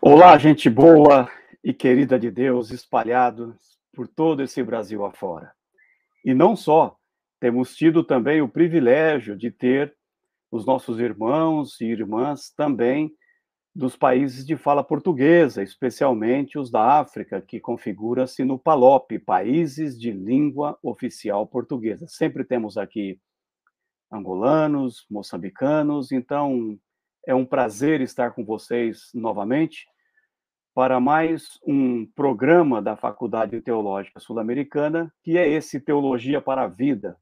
Olá, gente boa e querida de Deus, espalhados por todo esse Brasil afora. E não só, temos tido também o privilégio de ter os nossos irmãos e irmãs também dos países de fala portuguesa, especialmente os da África, que configura-se no PALOP, Países de Língua Oficial Portuguesa. Sempre temos aqui angolanos, moçambicanos, então é um prazer estar com vocês novamente para mais um programa da Faculdade Teológica Sul-Americana, que é esse Teologia para a Vida,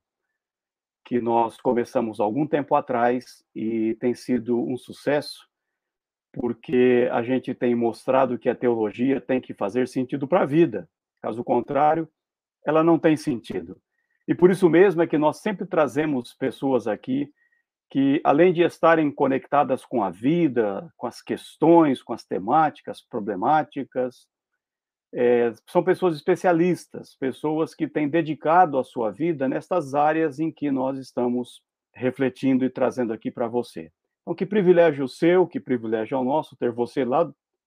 que nós começamos algum tempo atrás e tem sido um sucesso, porque a gente tem mostrado que a teologia tem que fazer sentido para a vida. Caso contrário, ela não tem sentido. E por isso mesmo é que nós sempre trazemos pessoas aqui que, além de estarem conectadas com a vida, com as questões, com as temáticas problemáticas, é, são pessoas especialistas, pessoas que têm dedicado a sua vida nestas áreas em que nós estamos refletindo e trazendo aqui para você. Então, que privilégio seu, que privilégio é o nosso ter você lá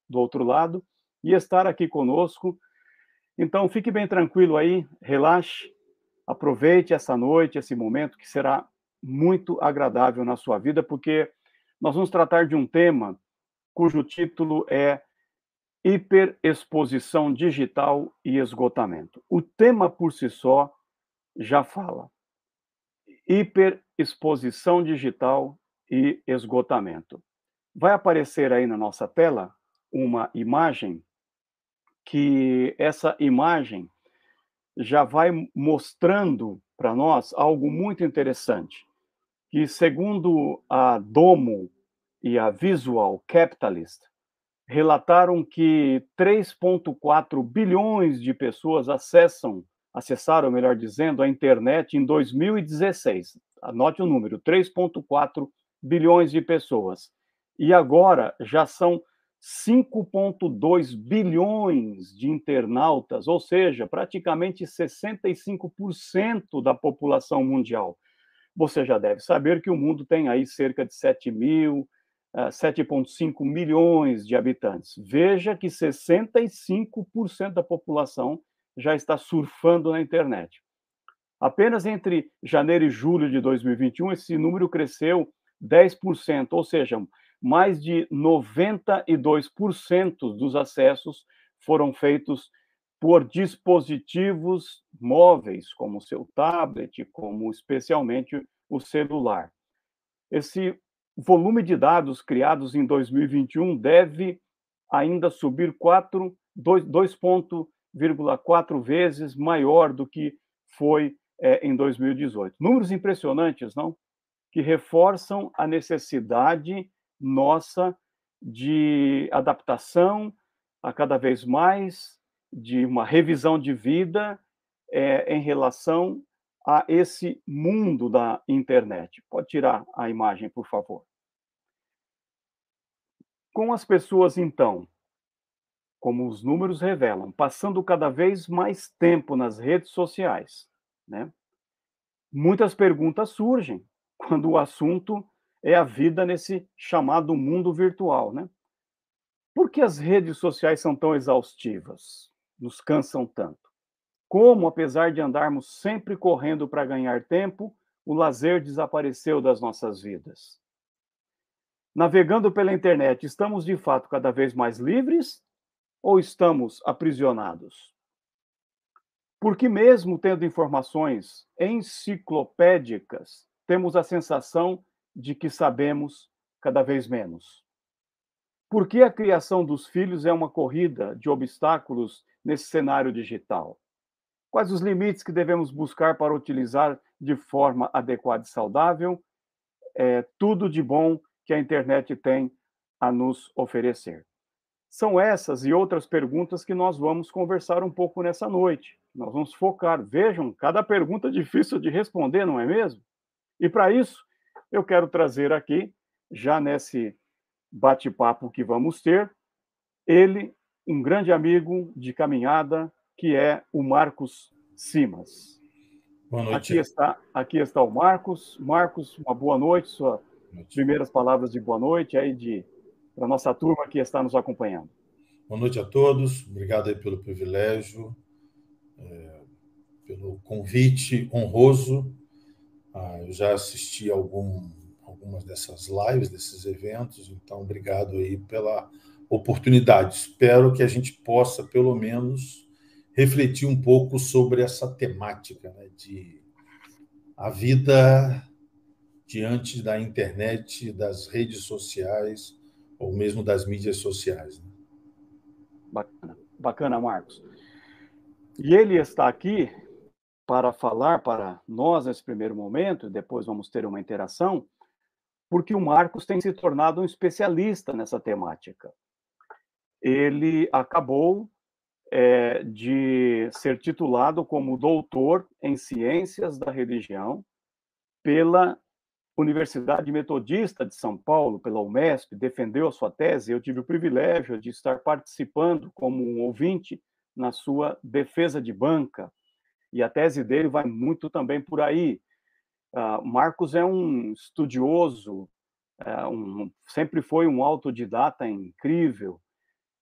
do outro lado e estar aqui conosco. Então, fique bem tranquilo aí, relaxe, aproveite essa noite, esse momento que será muito agradável na sua vida, porque nós vamos tratar de um tema cujo título é Hiperexposição Digital e Esgotamento. O tema por si só já fala. Hiperexposição digital e esgotamento. Vai aparecer aí na nossa tela uma imagem que essa imagem já vai mostrando para nós algo muito interessante que, segundo a Domo e a Visual Capitalist, relataram que 3,4 bilhões de pessoas acessam, acessaram, melhor dizendo, a internet em 2016. Anote o número: 3,4 bilhões de pessoas. E agora já são 5,2 bilhões de internautas, ou seja, praticamente 65% da população mundial você já deve saber que o mundo tem aí cerca de 7 mil, 7,5 eh, milhões de habitantes. Veja que 65% da população já está surfando na internet. Apenas entre janeiro e julho de 2021, esse número cresceu 10%, ou seja, mais de 92% dos acessos foram feitos por dispositivos móveis, como o seu tablet, como especialmente o celular. Esse volume de dados criados em 2021 deve ainda subir 2,4 vezes maior do que foi é, em 2018. Números impressionantes, não? Que reforçam a necessidade nossa de adaptação a cada vez mais de uma revisão de vida é, em relação a esse mundo da internet. Pode tirar a imagem, por favor. Com as pessoas, então, como os números revelam, passando cada vez mais tempo nas redes sociais, né? Muitas perguntas surgem quando o assunto é a vida nesse chamado mundo virtual, né? Por que as redes sociais são tão exaustivas? Nos cansam tanto. Como, apesar de andarmos sempre correndo para ganhar tempo, o lazer desapareceu das nossas vidas. Navegando pela internet, estamos de fato cada vez mais livres ou estamos aprisionados? Porque, mesmo tendo informações enciclopédicas, temos a sensação de que sabemos cada vez menos. Por que a criação dos filhos é uma corrida de obstáculos nesse cenário digital? Quais os limites que devemos buscar para utilizar de forma adequada e saudável é, tudo de bom que a internet tem a nos oferecer? São essas e outras perguntas que nós vamos conversar um pouco nessa noite. Nós vamos focar. Vejam, cada pergunta difícil de responder, não é mesmo? E para isso, eu quero trazer aqui, já nesse bate-papo que vamos ter, ele um grande amigo de caminhada, que é o Marcos Simas. Boa noite. Aqui está, aqui está o Marcos. Marcos, uma boa noite, suas primeiras palavras de boa noite, aí de para a nossa turma que está nos acompanhando. Boa noite a todos, obrigado aí pelo privilégio, é, pelo convite honroso. Ah, eu já assisti algum, algumas dessas lives, desses eventos, então obrigado aí pela oportunidade. Espero que a gente possa, pelo menos, refletir um pouco sobre essa temática né, de a vida diante da internet, das redes sociais, ou mesmo das mídias sociais. Né? Bacana, bacana, Marcos. E ele está aqui para falar para nós nesse primeiro momento, depois vamos ter uma interação, porque o Marcos tem se tornado um especialista nessa temática. Ele acabou é, de ser titulado como doutor em ciências da religião pela Universidade Metodista de São Paulo, pela UMESP, defendeu a sua tese. Eu tive o privilégio de estar participando como um ouvinte na sua defesa de banca, e a tese dele vai muito também por aí. Uh, Marcos é um estudioso, uh, um, sempre foi um autodidata incrível,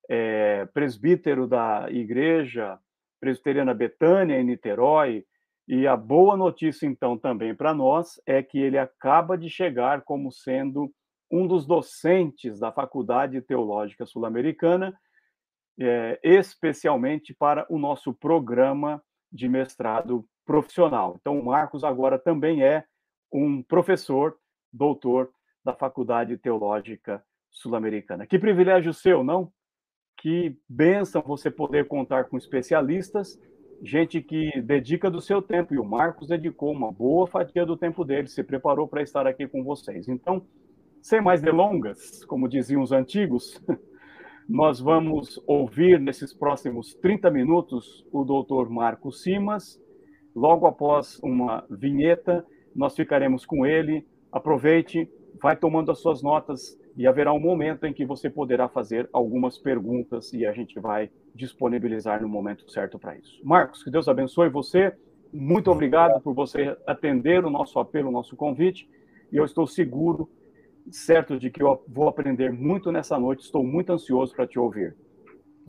é, presbítero da igreja presbiteriana Betânia, em Niterói, e a boa notícia, então, também para nós é que ele acaba de chegar como sendo um dos docentes da Faculdade Teológica Sul-Americana, é, especialmente para o nosso programa de mestrado profissional. Então, o Marcos agora também é um professor, doutor da Faculdade Teológica Sul-Americana. Que privilégio seu, não? Que benção você poder contar com especialistas gente que dedica do seu tempo, e o Marcos dedicou uma boa fatia do tempo dele, se preparou para estar aqui com vocês. Então, sem mais delongas, como diziam os antigos, nós vamos ouvir nesses próximos 30 minutos o doutor Marcos Simas. Logo após uma vinheta, nós ficaremos com ele. Aproveite, vai tomando as suas notas e haverá um momento em que você poderá fazer algumas perguntas e a gente vai disponibilizar no momento certo para isso. Marcos, que Deus abençoe você. Muito obrigado por você atender o nosso apelo, o nosso convite. E eu estou seguro, certo de que eu vou aprender muito nessa noite. Estou muito ansioso para te ouvir.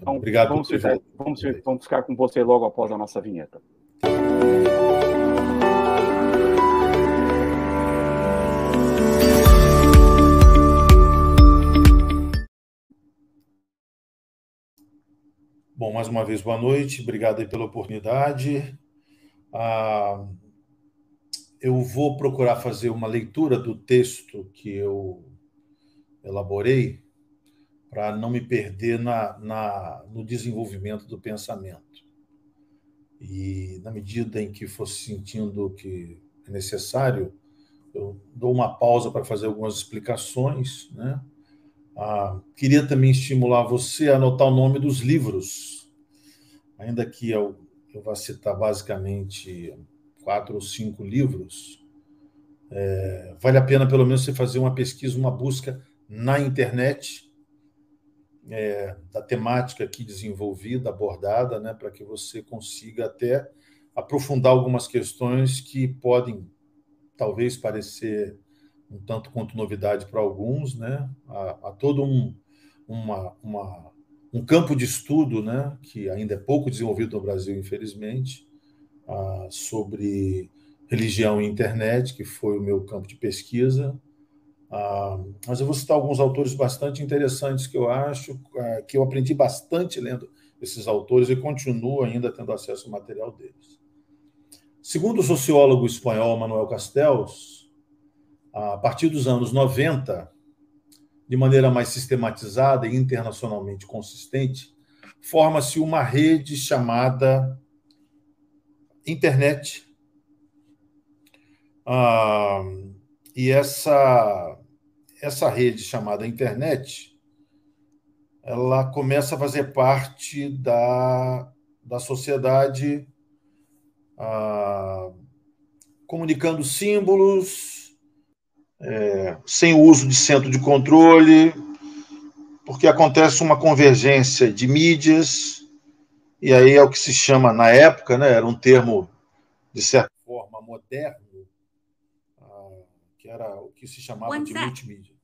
Então, obrigado. Vamos, ficar, vamos, vamos ficar com você logo após a nossa vinheta. Bom, mais uma vez, boa noite. Obrigado aí pela oportunidade. Ah, eu vou procurar fazer uma leitura do texto que eu elaborei para não me perder na, na, no desenvolvimento do pensamento. E, na medida em que for sentindo que é necessário, eu dou uma pausa para fazer algumas explicações, né? Ah, queria também estimular você a anotar o nome dos livros, ainda que eu, eu vá citar basicamente quatro ou cinco livros. É, vale a pena, pelo menos, você fazer uma pesquisa, uma busca na internet é, da temática aqui desenvolvida, abordada, né, para que você consiga até aprofundar algumas questões que podem talvez parecer um tanto quanto novidade para alguns, né? Há, há todo um, uma, uma, um campo de estudo, né? Que ainda é pouco desenvolvido no Brasil, infelizmente, uh, sobre religião e internet, que foi o meu campo de pesquisa. Uh, mas eu vou citar alguns autores bastante interessantes que eu acho, uh, que eu aprendi bastante lendo esses autores e continuo ainda tendo acesso ao material deles. Segundo o sociólogo espanhol Manuel Castells, a partir dos anos 90, de maneira mais sistematizada e internacionalmente consistente, forma-se uma rede chamada internet. Ah, e essa, essa rede chamada internet, ela começa a fazer parte da, da sociedade, ah, comunicando símbolos, é, sem o uso de centro de controle, porque acontece uma convergência de mídias, e aí é o que se chama, na época, né, era um termo, de certa forma, moderno, ah, que era o que se chamava de multimídia.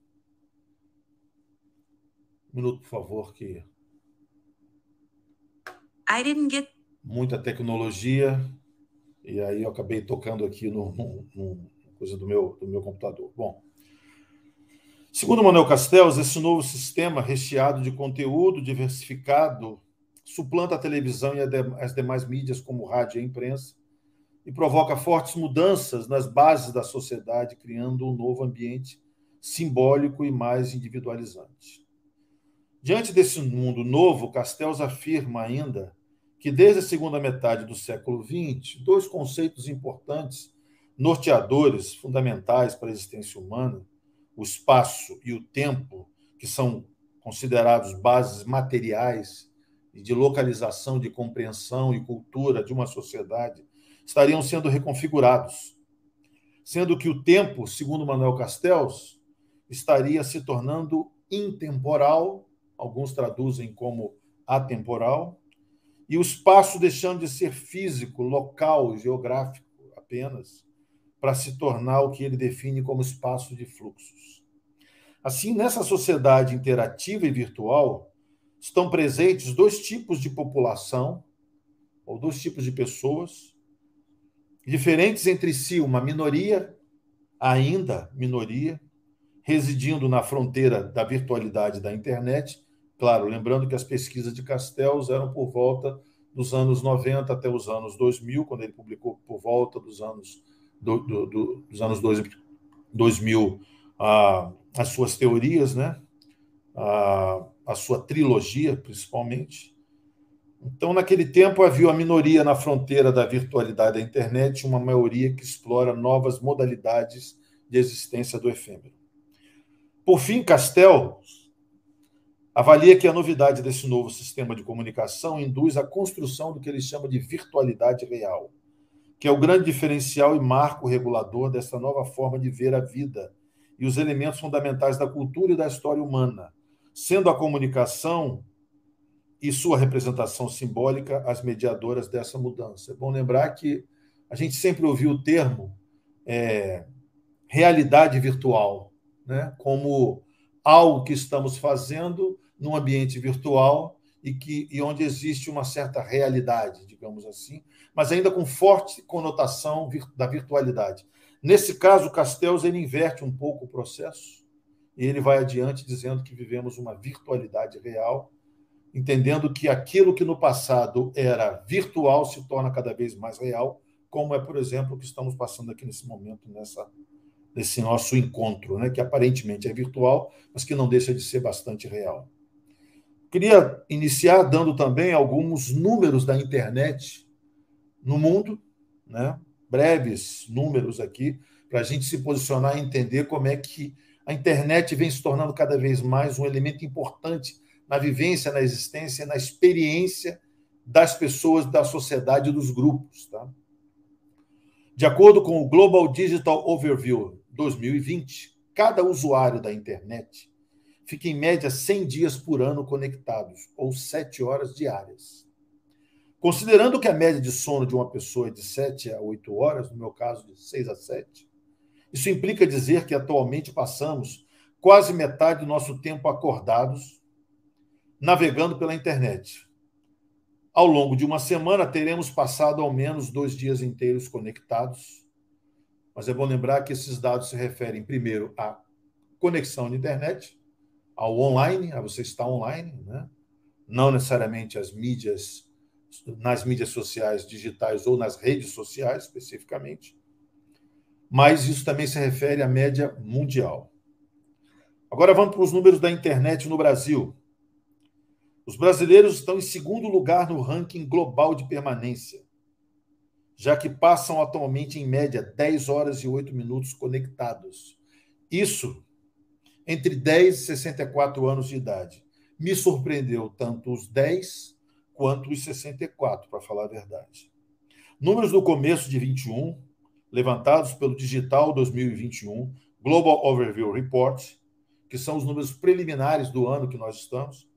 Um minuto, por favor, que. I didn't get. Muita tecnologia. E aí eu acabei tocando aqui no, no, no coisa do meu, do meu computador. Bom. Segundo Manuel Castells, esse novo sistema recheado de conteúdo diversificado suplanta a televisão e as demais mídias, como rádio e imprensa, e provoca fortes mudanças nas bases da sociedade, criando um novo ambiente simbólico e mais individualizante. Diante desse mundo novo, Castells afirma ainda que, desde a segunda metade do século XX, dois conceitos importantes, norteadores, fundamentais para a existência humana, o espaço e o tempo, que são considerados bases materiais e de localização, de compreensão e cultura de uma sociedade, estariam sendo reconfigurados, sendo que o tempo, segundo Manuel Castells, estaria se tornando intemporal, alguns traduzem como atemporal, e o espaço deixando de ser físico, local, geográfico apenas, para se tornar o que ele define como espaço de fluxos. Assim, nessa sociedade interativa e virtual, estão presentes dois tipos de população, ou dois tipos de pessoas, diferentes entre si, uma minoria, ainda minoria, residindo na fronteira da virtualidade da internet. Claro, lembrando que as pesquisas de Castells eram por volta dos anos 90 até os anos 2000, quando ele publicou por volta dos anos do, do, do, dos anos 2000 a, as suas teorias, né? a, a sua trilogia, principalmente. Então, naquele tempo, havia uma minoria na fronteira da virtualidade da internet, uma maioria que explora novas modalidades de existência do efêmero. Por fim, Castel avalia que a novidade desse novo sistema de comunicação induz a construção do que ele chama de virtualidade real que é o grande diferencial e marco regulador dessa nova forma de ver a vida e os elementos fundamentais da cultura e da história humana, sendo a comunicação e sua representação simbólica as mediadoras dessa mudança. É bom lembrar que a gente sempre ouviu o termo é, realidade virtual, né, como algo que estamos fazendo num ambiente virtual e, que, e onde existe uma certa realidade, digamos assim, mas ainda com forte conotação da virtualidade. Nesse caso, Castells ele inverte um pouco o processo e ele vai adiante dizendo que vivemos uma virtualidade real, entendendo que aquilo que no passado era virtual se torna cada vez mais real, como é, por exemplo, o que estamos passando aqui nesse momento, nessa, nesse nosso encontro, né, que aparentemente é virtual, mas que não deixa de ser bastante real. Queria iniciar dando também alguns números da internet no mundo, né? breves números aqui, para a gente se posicionar e entender como é que a internet vem se tornando cada vez mais um elemento importante na vivência, na existência, na experiência das pessoas, da sociedade e dos grupos. Tá? De acordo com o Global Digital Overview 2020, cada usuário da internet fica em média 100 dias por ano conectados, ou 7 horas diárias. Considerando que a média de sono de uma pessoa é de 7 a 8 horas, no meu caso de 6 a 7, isso implica dizer que atualmente passamos quase metade do nosso tempo acordados navegando pela internet. Ao longo de uma semana, teremos passado ao menos dois dias inteiros conectados. Mas é bom lembrar que esses dados se referem, primeiro, à conexão na internet, ao online, a você estar online, né? não necessariamente as mídias, nas mídias sociais digitais ou nas redes sociais especificamente, mas isso também se refere à média mundial. Agora vamos para os números da internet no Brasil. Os brasileiros estão em segundo lugar no ranking global de permanência, já que passam atualmente em média 10 horas e 8 minutos conectados. Isso entre 10 e 64 anos de idade. Me surpreendeu tanto os 10 quanto os 64, para falar a verdade. Números do começo de 21, levantados pelo Digital 2021 Global Overview Report, que são os números preliminares do ano que nós estamos,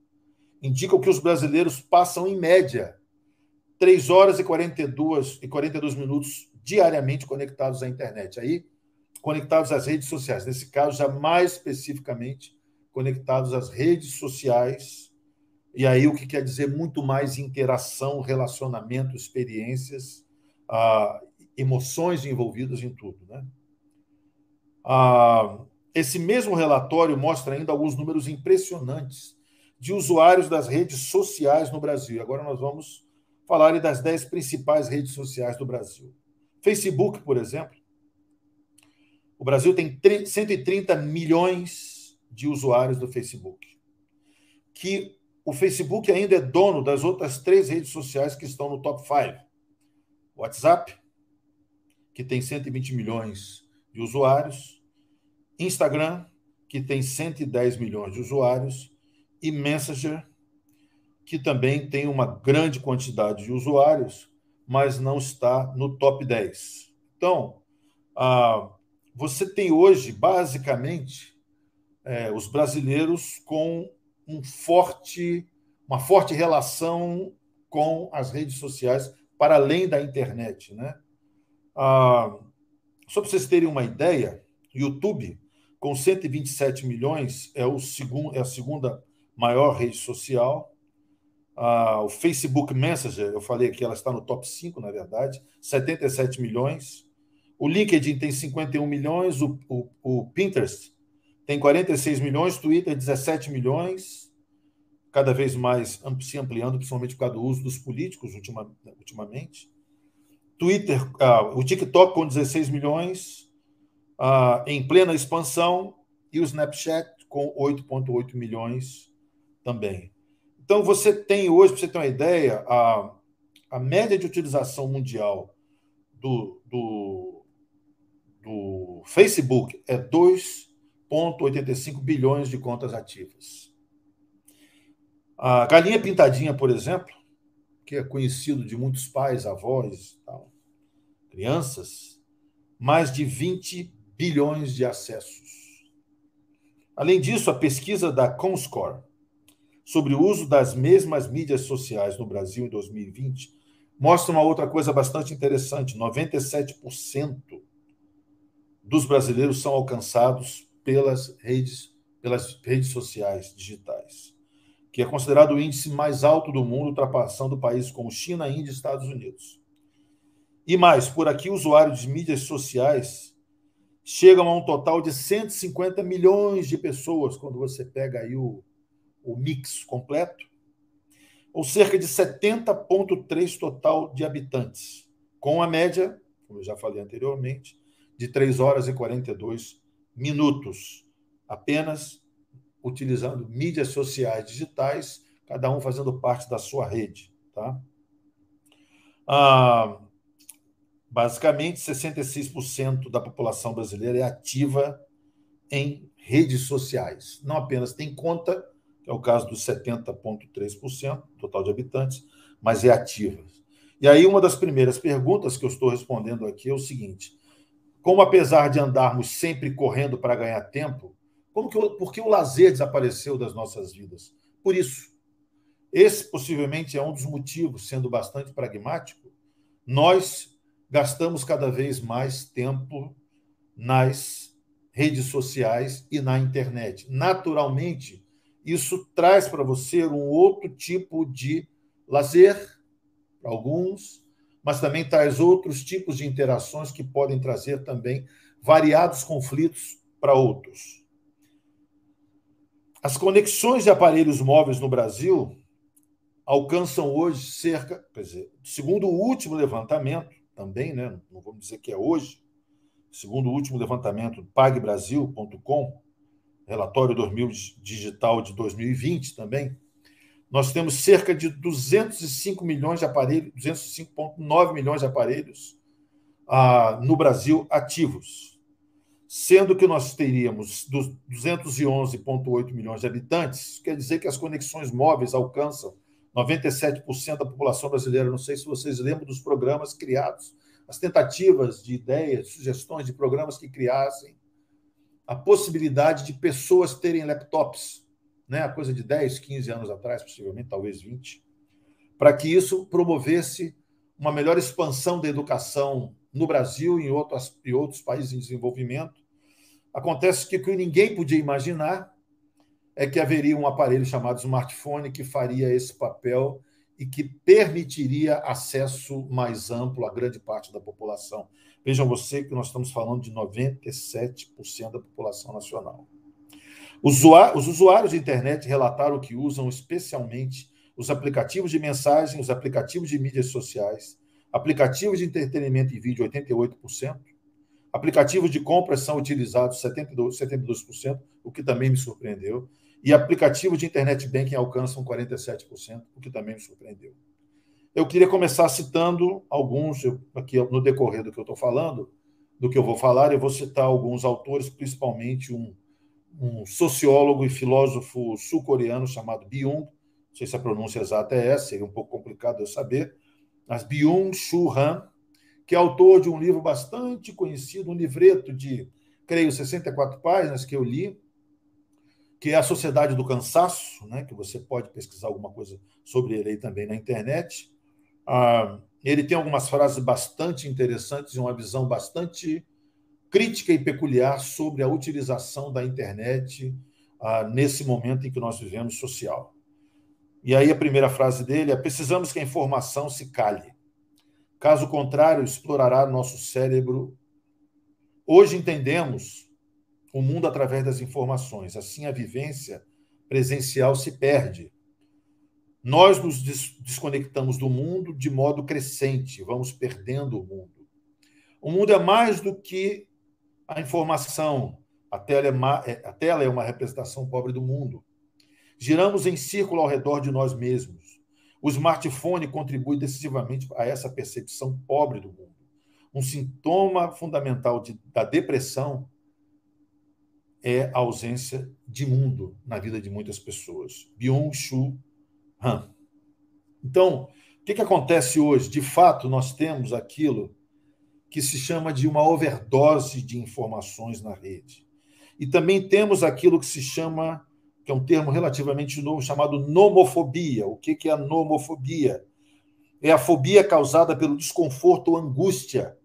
indicam que os brasileiros passam, em média, 3 horas e 42, e 42 minutos diariamente conectados à internet. Aí conectados às redes sociais, nesse caso, já mais especificamente conectados às redes sociais. E aí o que quer dizer muito mais interação, relacionamento, experiências, ah, emoções envolvidas em tudo, né? Ah, esse mesmo relatório mostra ainda alguns números impressionantes de usuários das redes sociais no Brasil. Agora nós vamos falar das 10 principais redes sociais do Brasil. Facebook, por exemplo. Brasil tem 130 milhões de usuários do Facebook. Que o Facebook ainda é dono das outras três redes sociais que estão no top 5. WhatsApp, que tem 120 milhões de usuários. Instagram, que tem 110 milhões de usuários. E Messenger, que também tem uma grande quantidade de usuários, mas não está no top 10. Então, ah, você tem hoje, basicamente, é, os brasileiros com um forte, uma forte relação com as redes sociais, para além da internet. Né? Ah, só para vocês terem uma ideia, YouTube, com 127 milhões, é, o é a segunda maior rede social. Ah, o Facebook Messenger, eu falei que ela está no top 5, na verdade, 77 milhões. O LinkedIn tem 51 milhões, o, o, o Pinterest tem 46 milhões, Twitter 17 milhões, cada vez mais se ampliando, principalmente por causa do uso dos políticos ultima, ultimamente. Twitter, ah, o TikTok com 16 milhões, ah, em plena expansão, e o Snapchat com 8,8 milhões também. Então, você tem hoje, para você ter uma ideia, a, a média de utilização mundial do, do, do Facebook é 2,85 bilhões de contas ativas. A galinha pintadinha, por exemplo, que é conhecido de muitos pais, avós, tal, crianças, mais de 20 bilhões de acessos. Além disso, a pesquisa da Comscore sobre o uso das mesmas mídias sociais no Brasil em 2020 mostra uma outra coisa bastante interessante: 97% dos brasileiros são alcançados pelas redes, pelas redes sociais digitais, que é considerado o índice mais alto do mundo, ultrapassando países como China, Índia e Estados Unidos. E mais, por aqui, usuários de mídias sociais chegam a um total de 150 milhões de pessoas, quando você pega aí o, o mix completo, ou cerca de 70,3 total de habitantes, com a média, como eu já falei anteriormente, de 3 horas e 42 minutos, apenas utilizando mídias sociais digitais, cada um fazendo parte da sua rede. Tá? Ah, basicamente, 66% da população brasileira é ativa em redes sociais. Não apenas tem conta, que é o caso dos 70,3% total de habitantes, mas é ativa. E aí, uma das primeiras perguntas que eu estou respondendo aqui é o seguinte: como, apesar de andarmos sempre correndo para ganhar tempo, como que, por que o lazer desapareceu das nossas vidas? Por isso. Esse possivelmente é um dos motivos, sendo bastante pragmático, nós gastamos cada vez mais tempo nas redes sociais e na internet. Naturalmente, isso traz para você um outro tipo de lazer, para alguns, mas também traz outros tipos de interações que podem trazer também variados conflitos para outros. As conexões de aparelhos móveis no Brasil alcançam hoje cerca, quer dizer, segundo o último levantamento, também, né, não vamos dizer que é hoje, segundo o último levantamento pagbrasil.com, relatório 2000 digital de 2020 também, nós temos cerca de 205 milhões de aparelhos, 205,9 milhões de aparelhos ah, no Brasil ativos, sendo que nós teríamos 211,8 milhões de habitantes, quer dizer que as conexões móveis alcançam 97% da população brasileira. Não sei se vocês lembram dos programas criados, as tentativas de ideias, sugestões de programas que criassem a possibilidade de pessoas terem laptops, né, a coisa de 10, 15 anos atrás, possivelmente, talvez 20, para que isso promovesse uma melhor expansão da educação no Brasil e em outros, em outros países em desenvolvimento. Acontece que o que ninguém podia imaginar é que haveria um aparelho chamado smartphone que faria esse papel e que permitiria acesso mais amplo a grande parte da população. Vejam você que nós estamos falando de 97% da população nacional. Os usuários de internet relataram que usam especialmente os aplicativos de mensagem, os aplicativos de mídias sociais, aplicativos de entretenimento e vídeo, 88%, aplicativos de compras são utilizados 72%, 72%, o que também me surpreendeu, e aplicativos de internet banking alcançam 47%, o que também me surpreendeu. Eu queria começar citando alguns, aqui no decorrer do que eu estou falando, do que eu vou falar, eu vou citar alguns autores, principalmente um, um sociólogo e filósofo sul-coreano chamado Byung, não sei se a pronúncia exata é essa, seria um pouco complicado eu saber, mas Byung-Chul Han, que é autor de um livro bastante conhecido, um livreto de, creio, 64 páginas que eu li, que é a Sociedade do Cansaço, né, que você pode pesquisar alguma coisa sobre ele aí também na internet. Ah, ele tem algumas frases bastante interessantes e uma visão bastante crítica e peculiar sobre a utilização da internet ah, nesse momento em que nós vivemos social. E aí a primeira frase dele é: precisamos que a informação se cale. Caso contrário, explorará nosso cérebro. Hoje entendemos o mundo através das informações. Assim, a vivência presencial se perde. Nós nos desconectamos do mundo de modo crescente, vamos perdendo o mundo. O mundo é mais do que a informação. A tela é, é, a tela é uma representação pobre do mundo. Giramos em círculo ao redor de nós mesmos. O smartphone contribui decisivamente a essa percepção pobre do mundo. Um sintoma fundamental de, da depressão é a ausência de mundo na vida de muitas pessoas. Byung-Chul Han. Então, o que, que acontece hoje? De fato, nós temos aquilo que se chama de uma overdose de informações na rede. E também temos aquilo que se chama, que é um termo relativamente novo, chamado nomofobia. O que, é a nomofobia? É a fobia causada pelo desconforto ou angústia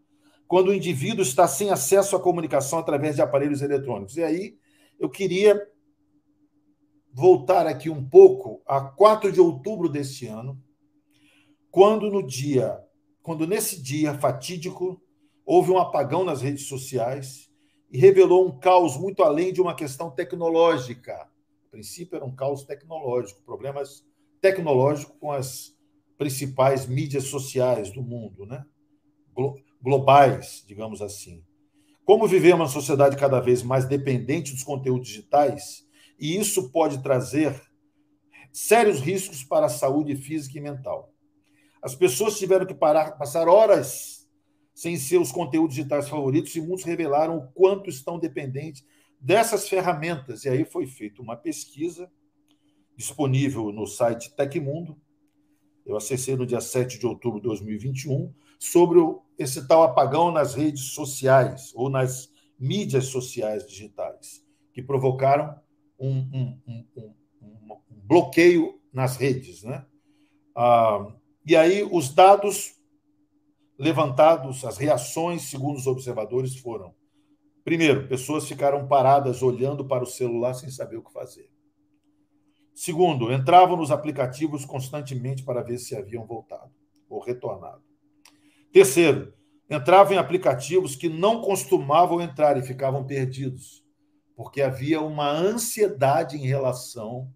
quando o indivíduo está sem acesso à comunicação através de aparelhos eletrônicos. E aí eu queria voltar aqui um pouco a 4 de outubro deste ano, quando no dia, quando nesse dia fatídico houve um apagão nas redes sociais e revelou um caos muito além de uma questão tecnológica. A princípio era um caos tecnológico, problemas tecnológicos com as principais mídias sociais do mundo, né? globais, digamos assim. Como vivemos uma sociedade cada vez mais dependente dos conteúdos digitais, e isso pode trazer sérios riscos para a saúde física e mental. As pessoas tiveram que parar, passar horas sem seus conteúdos digitais favoritos e muitos revelaram o quanto estão dependentes dessas ferramentas. E aí foi feita uma pesquisa disponível no site Tecmundo. Eu acessei no dia 7 de outubro de 2021 sobre esse tal apagão nas redes sociais ou nas mídias sociais digitais, que provocaram um, um, um, um bloqueio nas redes. Né? Ah, e aí, os dados levantados, as reações, segundo os observadores, foram: primeiro, pessoas ficaram paradas olhando para o celular sem saber o que fazer. Segundo, entravam nos aplicativos constantemente para ver se haviam voltado ou retornado. Terceiro, entravam em aplicativos que não costumavam entrar e ficavam perdidos, porque havia uma ansiedade em relação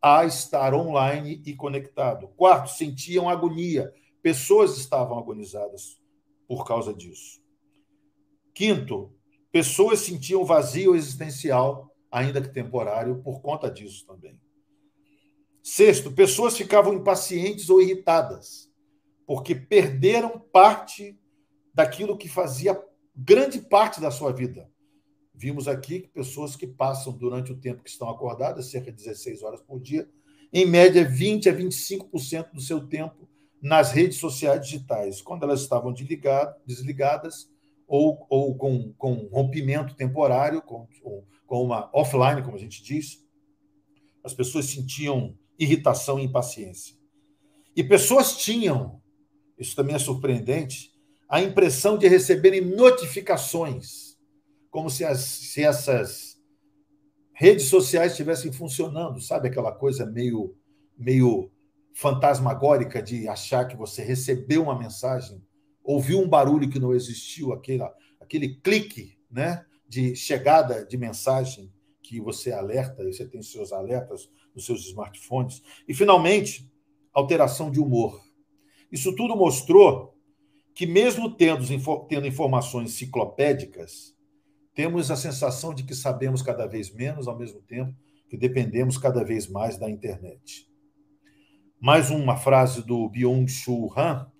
a estar online e conectado. Quarto, sentiam agonia. Pessoas estavam agonizadas por causa disso. Quinto, pessoas sentiam vazio existencial, ainda que temporário, por conta disso também. Sexto, pessoas ficavam impacientes ou irritadas porque perderam parte daquilo que fazia grande parte da sua vida. Vimos aqui que pessoas que passam durante o tempo que estão acordadas, cerca de 16 horas por dia, em média 20 a 25% do seu tempo nas redes sociais digitais, quando elas estavam desligadas ou, ou com, com rompimento temporário, com, com uma offline, como a gente diz, as pessoas sentiam irritação e impaciência. E pessoas tinham isso também é surpreendente, a impressão de receberem notificações, como se, as, se essas redes sociais estivessem funcionando, sabe aquela coisa meio, meio fantasmagórica de achar que você recebeu uma mensagem, ouviu um barulho que não existiu, aquele, aquele clique né, de chegada de mensagem que você alerta, você tem seus alertas nos seus smartphones. E, finalmente, alteração de humor. Isso tudo mostrou que, mesmo tendo, tendo informações enciclopédicas, temos a sensação de que sabemos cada vez menos, ao mesmo tempo que dependemos cada vez mais da internet. Mais uma frase do Byung-Chul Han.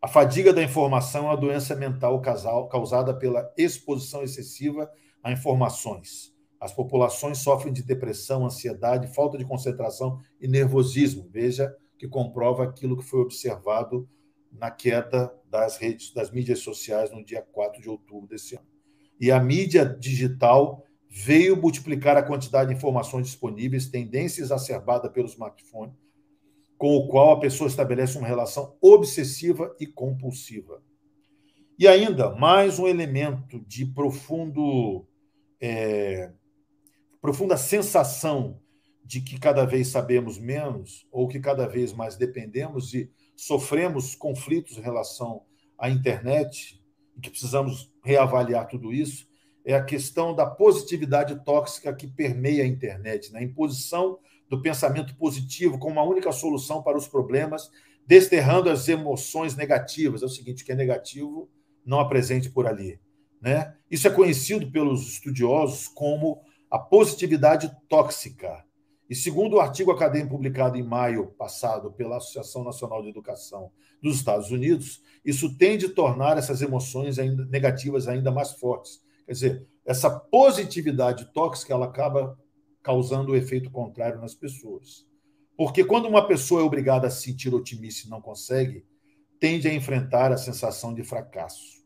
A fadiga da informação é uma doença mental causada pela exposição excessiva a informações. As populações sofrem de depressão, ansiedade, falta de concentração e nervosismo. Veja que comprova aquilo que foi observado na queda das redes, das mídias sociais no dia 4 de outubro desse ano. E a mídia digital veio multiplicar a quantidade de informações disponíveis, tendência exacerbada pelo smartphone, com o qual a pessoa estabelece uma relação obsessiva e compulsiva. E ainda, mais um elemento de profundo, é, profunda sensação de que cada vez sabemos menos, ou que cada vez mais dependemos e sofremos conflitos em relação à internet, que precisamos reavaliar tudo isso, é a questão da positividade tóxica que permeia a internet, na né? imposição do pensamento positivo como a única solução para os problemas, desterrando as emoções negativas. É o seguinte, que é negativo, não apresente por ali. Né? Isso é conhecido pelos estudiosos como a positividade tóxica. E segundo o artigo acadêmico publicado em maio passado pela Associação Nacional de Educação dos Estados Unidos, isso tende a tornar essas emoções ainda negativas ainda mais fortes. Quer dizer, essa positividade tóxica ela acaba causando o efeito contrário nas pessoas. Porque quando uma pessoa é obrigada a se sentir otimista e não consegue, tende a enfrentar a sensação de fracasso.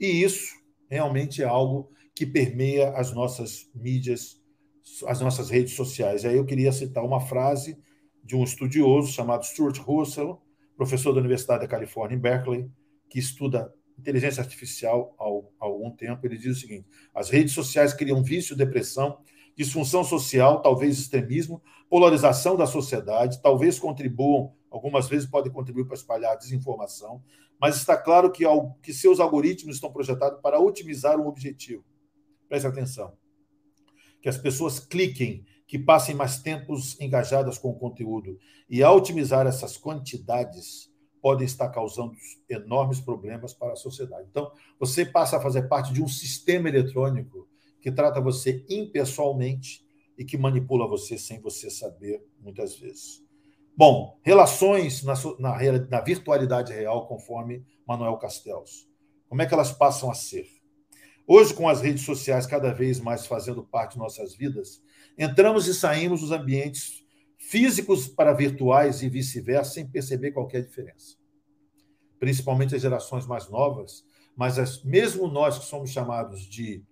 E isso realmente é algo que permeia as nossas mídias as nossas redes sociais. Aí eu queria citar uma frase de um estudioso chamado Stuart Russell, professor da Universidade da Califórnia em Berkeley, que estuda inteligência artificial há algum tempo. Ele diz o seguinte: as redes sociais criam vício, depressão, disfunção social, talvez extremismo, polarização da sociedade, talvez contribuam, algumas vezes podem contribuir para espalhar desinformação, mas está claro que, que seus algoritmos estão projetados para otimizar um objetivo. Preste atenção que as pessoas cliquem, que passem mais tempos engajadas com o conteúdo. E ao otimizar essas quantidades, podem estar causando enormes problemas para a sociedade. Então, você passa a fazer parte de um sistema eletrônico que trata você impessoalmente e que manipula você sem você saber, muitas vezes. Bom, relações na, na, na virtualidade real, conforme Manuel Castells. Como é que elas passam a ser? Hoje, com as redes sociais cada vez mais fazendo parte de nossas vidas, entramos e saímos dos ambientes físicos para virtuais e vice-versa sem perceber qualquer diferença. Principalmente as gerações mais novas, mas as, mesmo nós que somos chamados de,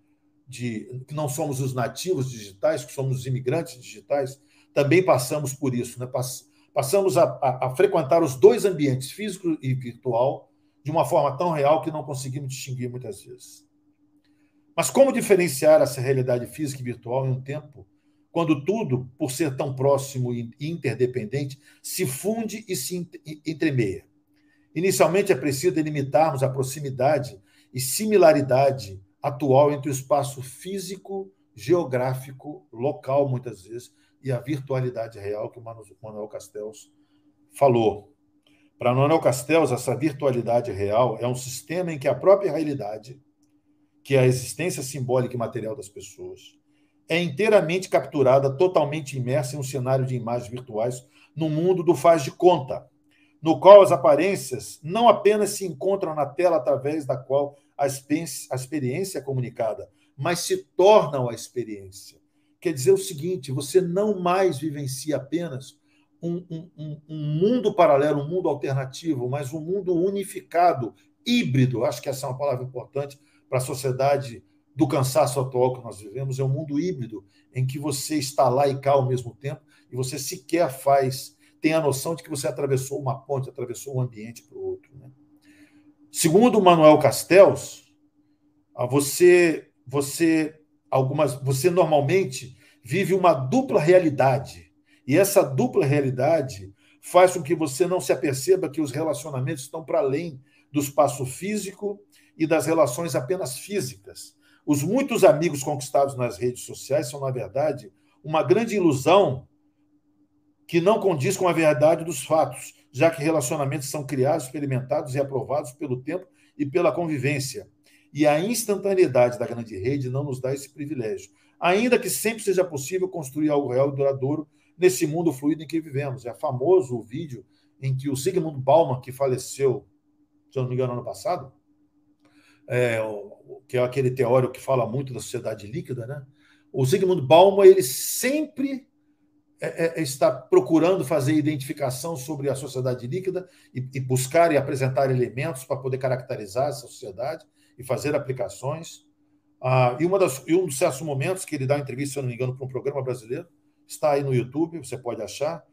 de. que não somos os nativos digitais, que somos os imigrantes digitais, também passamos por isso. Né? Passamos a, a, a frequentar os dois ambientes, físico e virtual, de uma forma tão real que não conseguimos distinguir muitas vezes. Mas como diferenciar essa realidade física e virtual em um tempo quando tudo, por ser tão próximo e interdependente, se funde e se entremeia? Inicialmente é preciso delimitarmos a proximidade e similaridade atual entre o espaço físico, geográfico, local, muitas vezes, e a virtualidade real que o Manuel Castells falou. Para Manuel Castells, essa virtualidade real é um sistema em que a própria realidade que é a existência simbólica e material das pessoas, é inteiramente capturada, totalmente imersa em um cenário de imagens virtuais no mundo do faz de conta, no qual as aparências não apenas se encontram na tela através da qual a experiência comunicada, mas se tornam a experiência. Quer dizer o seguinte: você não mais vivencia apenas um, um, um mundo paralelo, um mundo alternativo, mas um mundo unificado, híbrido. Acho que essa é uma palavra importante para a sociedade do cansaço atual que nós vivemos, é um mundo híbrido, em que você está lá e cá ao mesmo tempo, e você sequer faz, tem a noção de que você atravessou uma ponte, atravessou um ambiente para o outro. Né? Segundo Manuel Castells, você, você, algumas, você normalmente vive uma dupla realidade. E essa dupla realidade faz com que você não se aperceba que os relacionamentos estão para além do espaço físico e das relações apenas físicas. Os muitos amigos conquistados nas redes sociais são, na verdade, uma grande ilusão que não condiz com a verdade dos fatos, já que relacionamentos são criados, experimentados e aprovados pelo tempo e pela convivência. E a instantaneidade da grande rede não nos dá esse privilégio. Ainda que sempre seja possível construir algo real e duradouro nesse mundo fluido em que vivemos. É famoso o vídeo em que o Sigmund Bauman, que faleceu, se eu não me engano, ano passado, é, que é aquele teórico que fala muito da sociedade líquida, né? O Sigmund Bauman ele sempre é, é, está procurando fazer identificação sobre a sociedade líquida e, buscar e apresentar elementos para poder caracterizar essa sociedade e fazer aplicações. Ah, e, uma das, um dos certos momentos que ele dá entrevista, se eu não me engano, para um programa brasileiro, está aí no YouTube, você pode achar.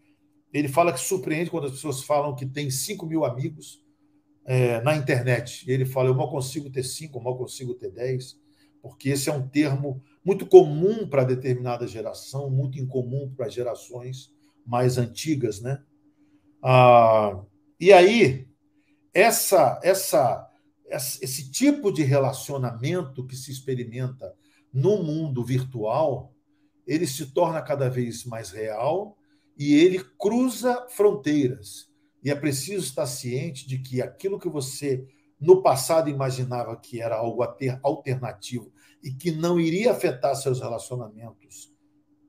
Ele fala que surpreende quando as pessoas falam que tem 5 mil amigos é, na internet. E ele fala: eu mal consigo ter 5, eu mal consigo ter 10, porque esse é um termo muito comum para determinada geração, muito incomum para gerações mais antigas, né? Ah, e aí, essa, essa, esse tipo de relacionamento que se experimenta no mundo virtual, ele se torna cada vez mais real e ele cruza fronteiras. E é preciso estar ciente de que aquilo que você no passado imaginava que era algo alternativo e que não iria afetar seus relacionamentos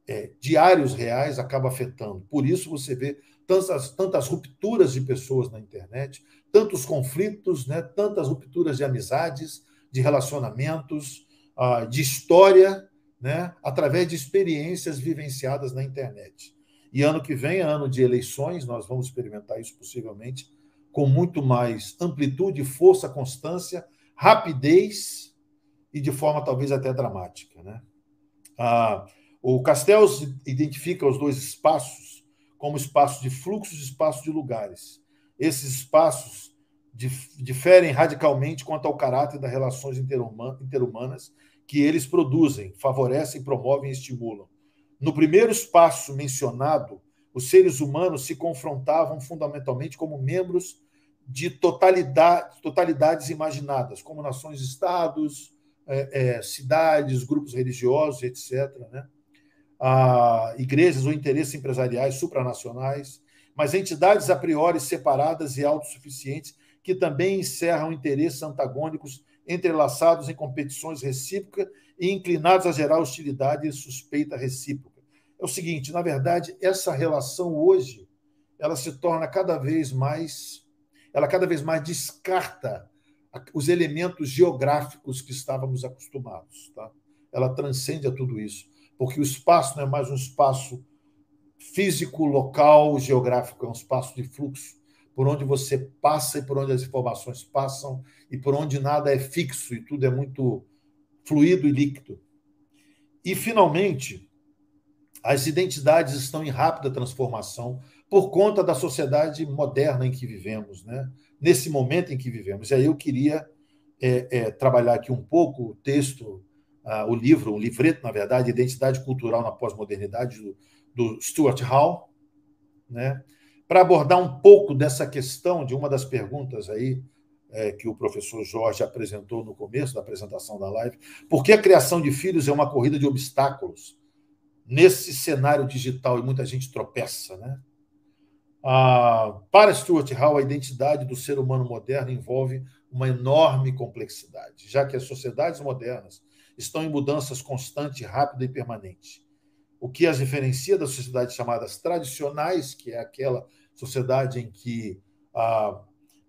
é, diários reais, acaba afetando. Por isso você vê tantas, tantas rupturas de pessoas na internet, tantos conflitos, né, tantas rupturas de amizades, de relacionamentos, uh, de história, né, através de experiências vivenciadas na internet. E ano que vem, ano de eleições, nós vamos experimentar isso possivelmente com muito mais amplitude, força, constância, rapidez e de forma talvez até dramática. Né? Ah, o Castells identifica os dois espaços como espaços de fluxos e espaços de lugares. Esses espaços diferem radicalmente quanto ao caráter das relações interumanas que eles produzem, favorecem, promovem e estimulam. No primeiro espaço mencionado, os seres humanos se confrontavam fundamentalmente como membros de totalidade, totalidades imaginadas, como nações-estados, é, é, cidades, grupos religiosos, etc. Né? Ah, igrejas ou interesses empresariais supranacionais, mas entidades a priori separadas e autossuficientes que também encerram interesses antagônicos entrelaçados em competições recíprocas e inclinados a gerar hostilidade e suspeita recíproca. É o seguinte, na verdade, essa relação hoje, ela se torna cada vez mais, ela cada vez mais descarta os elementos geográficos que estávamos acostumados, tá? Ela transcende a tudo isso, porque o espaço não é mais um espaço físico, local, geográfico, é um espaço de fluxo por onde você passa e por onde as informações passam e por onde nada é fixo e tudo é muito fluido e líquido. E, finalmente, as identidades estão em rápida transformação por conta da sociedade moderna em que vivemos, né? Nesse momento em que vivemos. E aí eu queria é, é, trabalhar aqui um pouco o texto, uh, o livro, o livreto, na verdade, Identidade Cultural na Pós-Modernidade, do, do Stuart Hall, né? para abordar um pouco dessa questão de uma das perguntas aí é, que o professor Jorge apresentou no começo da apresentação da live, por que a criação de filhos é uma corrida de obstáculos nesse cenário digital e muita gente tropeça, né? Ah, para Stuart Hall, a identidade do ser humano moderno envolve uma enorme complexidade, já que as sociedades modernas estão em mudanças constante, rápida e permanente. O que as diferencia das sociedades chamadas tradicionais, que é aquela sociedade em que ah,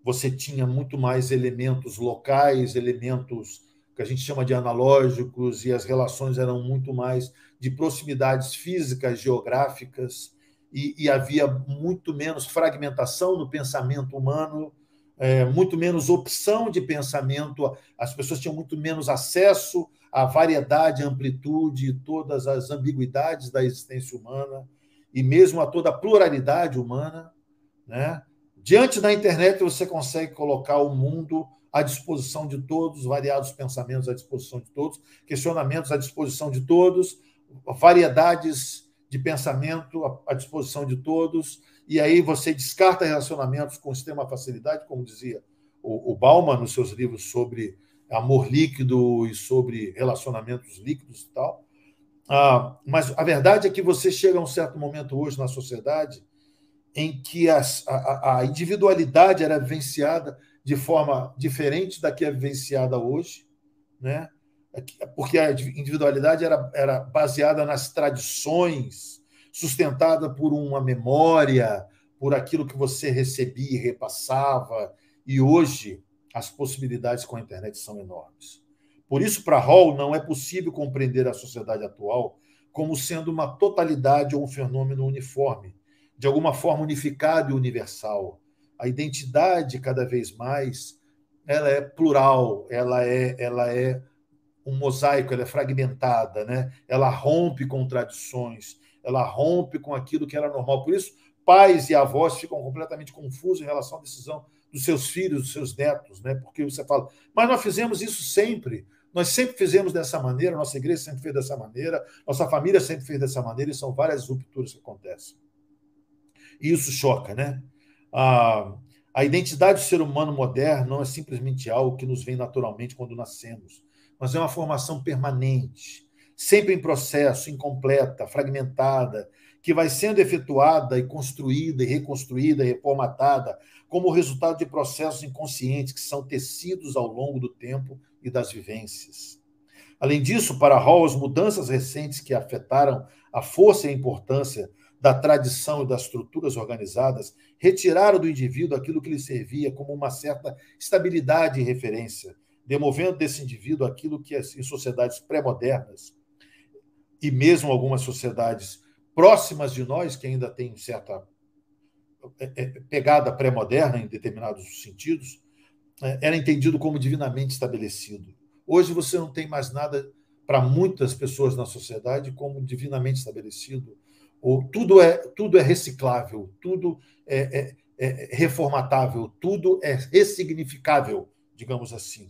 você tinha muito mais elementos locais, elementos que a gente chama de analógicos, e as relações eram muito mais de proximidades físicas, geográficas, e, e havia muito menos fragmentação no pensamento humano, é, muito menos opção de pensamento, as pessoas tinham muito menos acesso à variedade, amplitude, todas as ambiguidades da existência humana, e mesmo a toda a pluralidade humana. Né? Diante da internet, você consegue colocar o mundo à disposição de todos, variados pensamentos à disposição de todos, questionamentos à disposição de todos, variedades de pensamento à disposição de todos, e aí você descarta relacionamentos com extrema facilidade, como dizia o, o Bauman nos seus livros sobre amor líquido e sobre relacionamentos líquidos e tal. Ah, mas a verdade é que você chega a um certo momento hoje na sociedade em que as, a, a, individualidade era vivenciada de forma diferente da que é vivenciada hoje, né? Porque a individualidade era, era baseada nas tradições, sustentada por uma memória, por aquilo que você recebia e repassava, e hoje as possibilidades com a internet são enormes. Por isso, para Hall, não é possível compreender a sociedade atual como sendo uma totalidade ou um fenômeno uniforme, de alguma forma unificado e universal. A identidade, cada vez mais, ela é plural, ela é, ela é um mosaico, ela é fragmentada, né? ela rompe com tradições, ela rompe com aquilo que era normal. Por isso, pais e avós ficam completamente confusos em relação à decisão dos seus filhos, dos seus netos, né? porque você fala, mas nós fizemos isso sempre. Nós sempre fizemos dessa maneira, nossa igreja sempre fez dessa maneira, nossa família sempre fez dessa maneira, e são várias rupturas que acontecem. E isso choca, né? A, a identidade do ser humano moderno não é simplesmente algo que nos vem naturalmente quando nascemos, mas é uma formação permanente, sempre em processo, incompleta, fragmentada, que vai sendo efetuada e construída e reconstruída e reformatada como resultado de processos inconscientes que são tecidos ao longo do tempo e das vivências. Além disso, para Hall, as mudanças recentes que afetaram a força e a importância da tradição e das estruturas organizadas retiraram do indivíduo aquilo que lhe servia como uma certa estabilidade e referência, demovendo desse indivíduo aquilo que em sociedades pré-modernas e mesmo algumas sociedades próximas de nós, que ainda têm certa é, é, pegada pré-moderna em determinados sentidos, é, era entendido como divinamente estabelecido. Hoje você não tem mais nada para muitas pessoas na sociedade como divinamente estabelecido. Ou tudo é tudo é reciclável, tudo é, é, é reformatável, tudo é ressignificável, digamos assim.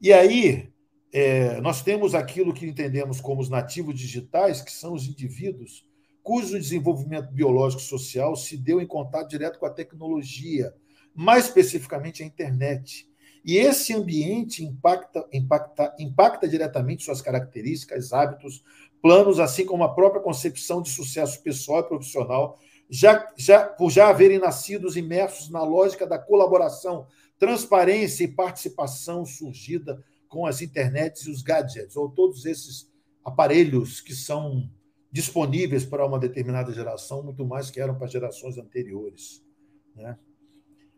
E aí é, nós temos aquilo que entendemos como os nativos digitais, que são os indivíduos cujo desenvolvimento biológico e social se deu em contato direto com a tecnologia, mais especificamente a internet. E esse ambiente impacta, impacta, impacta diretamente suas características, hábitos, planos, assim como a própria concepção de sucesso pessoal e profissional, já, já, por já haverem nascidos imersos na lógica da colaboração, transparência e participação surgida com as internets e os gadgets, ou todos esses aparelhos que são disponíveis para uma determinada geração, muito mais que eram para gerações anteriores. Né?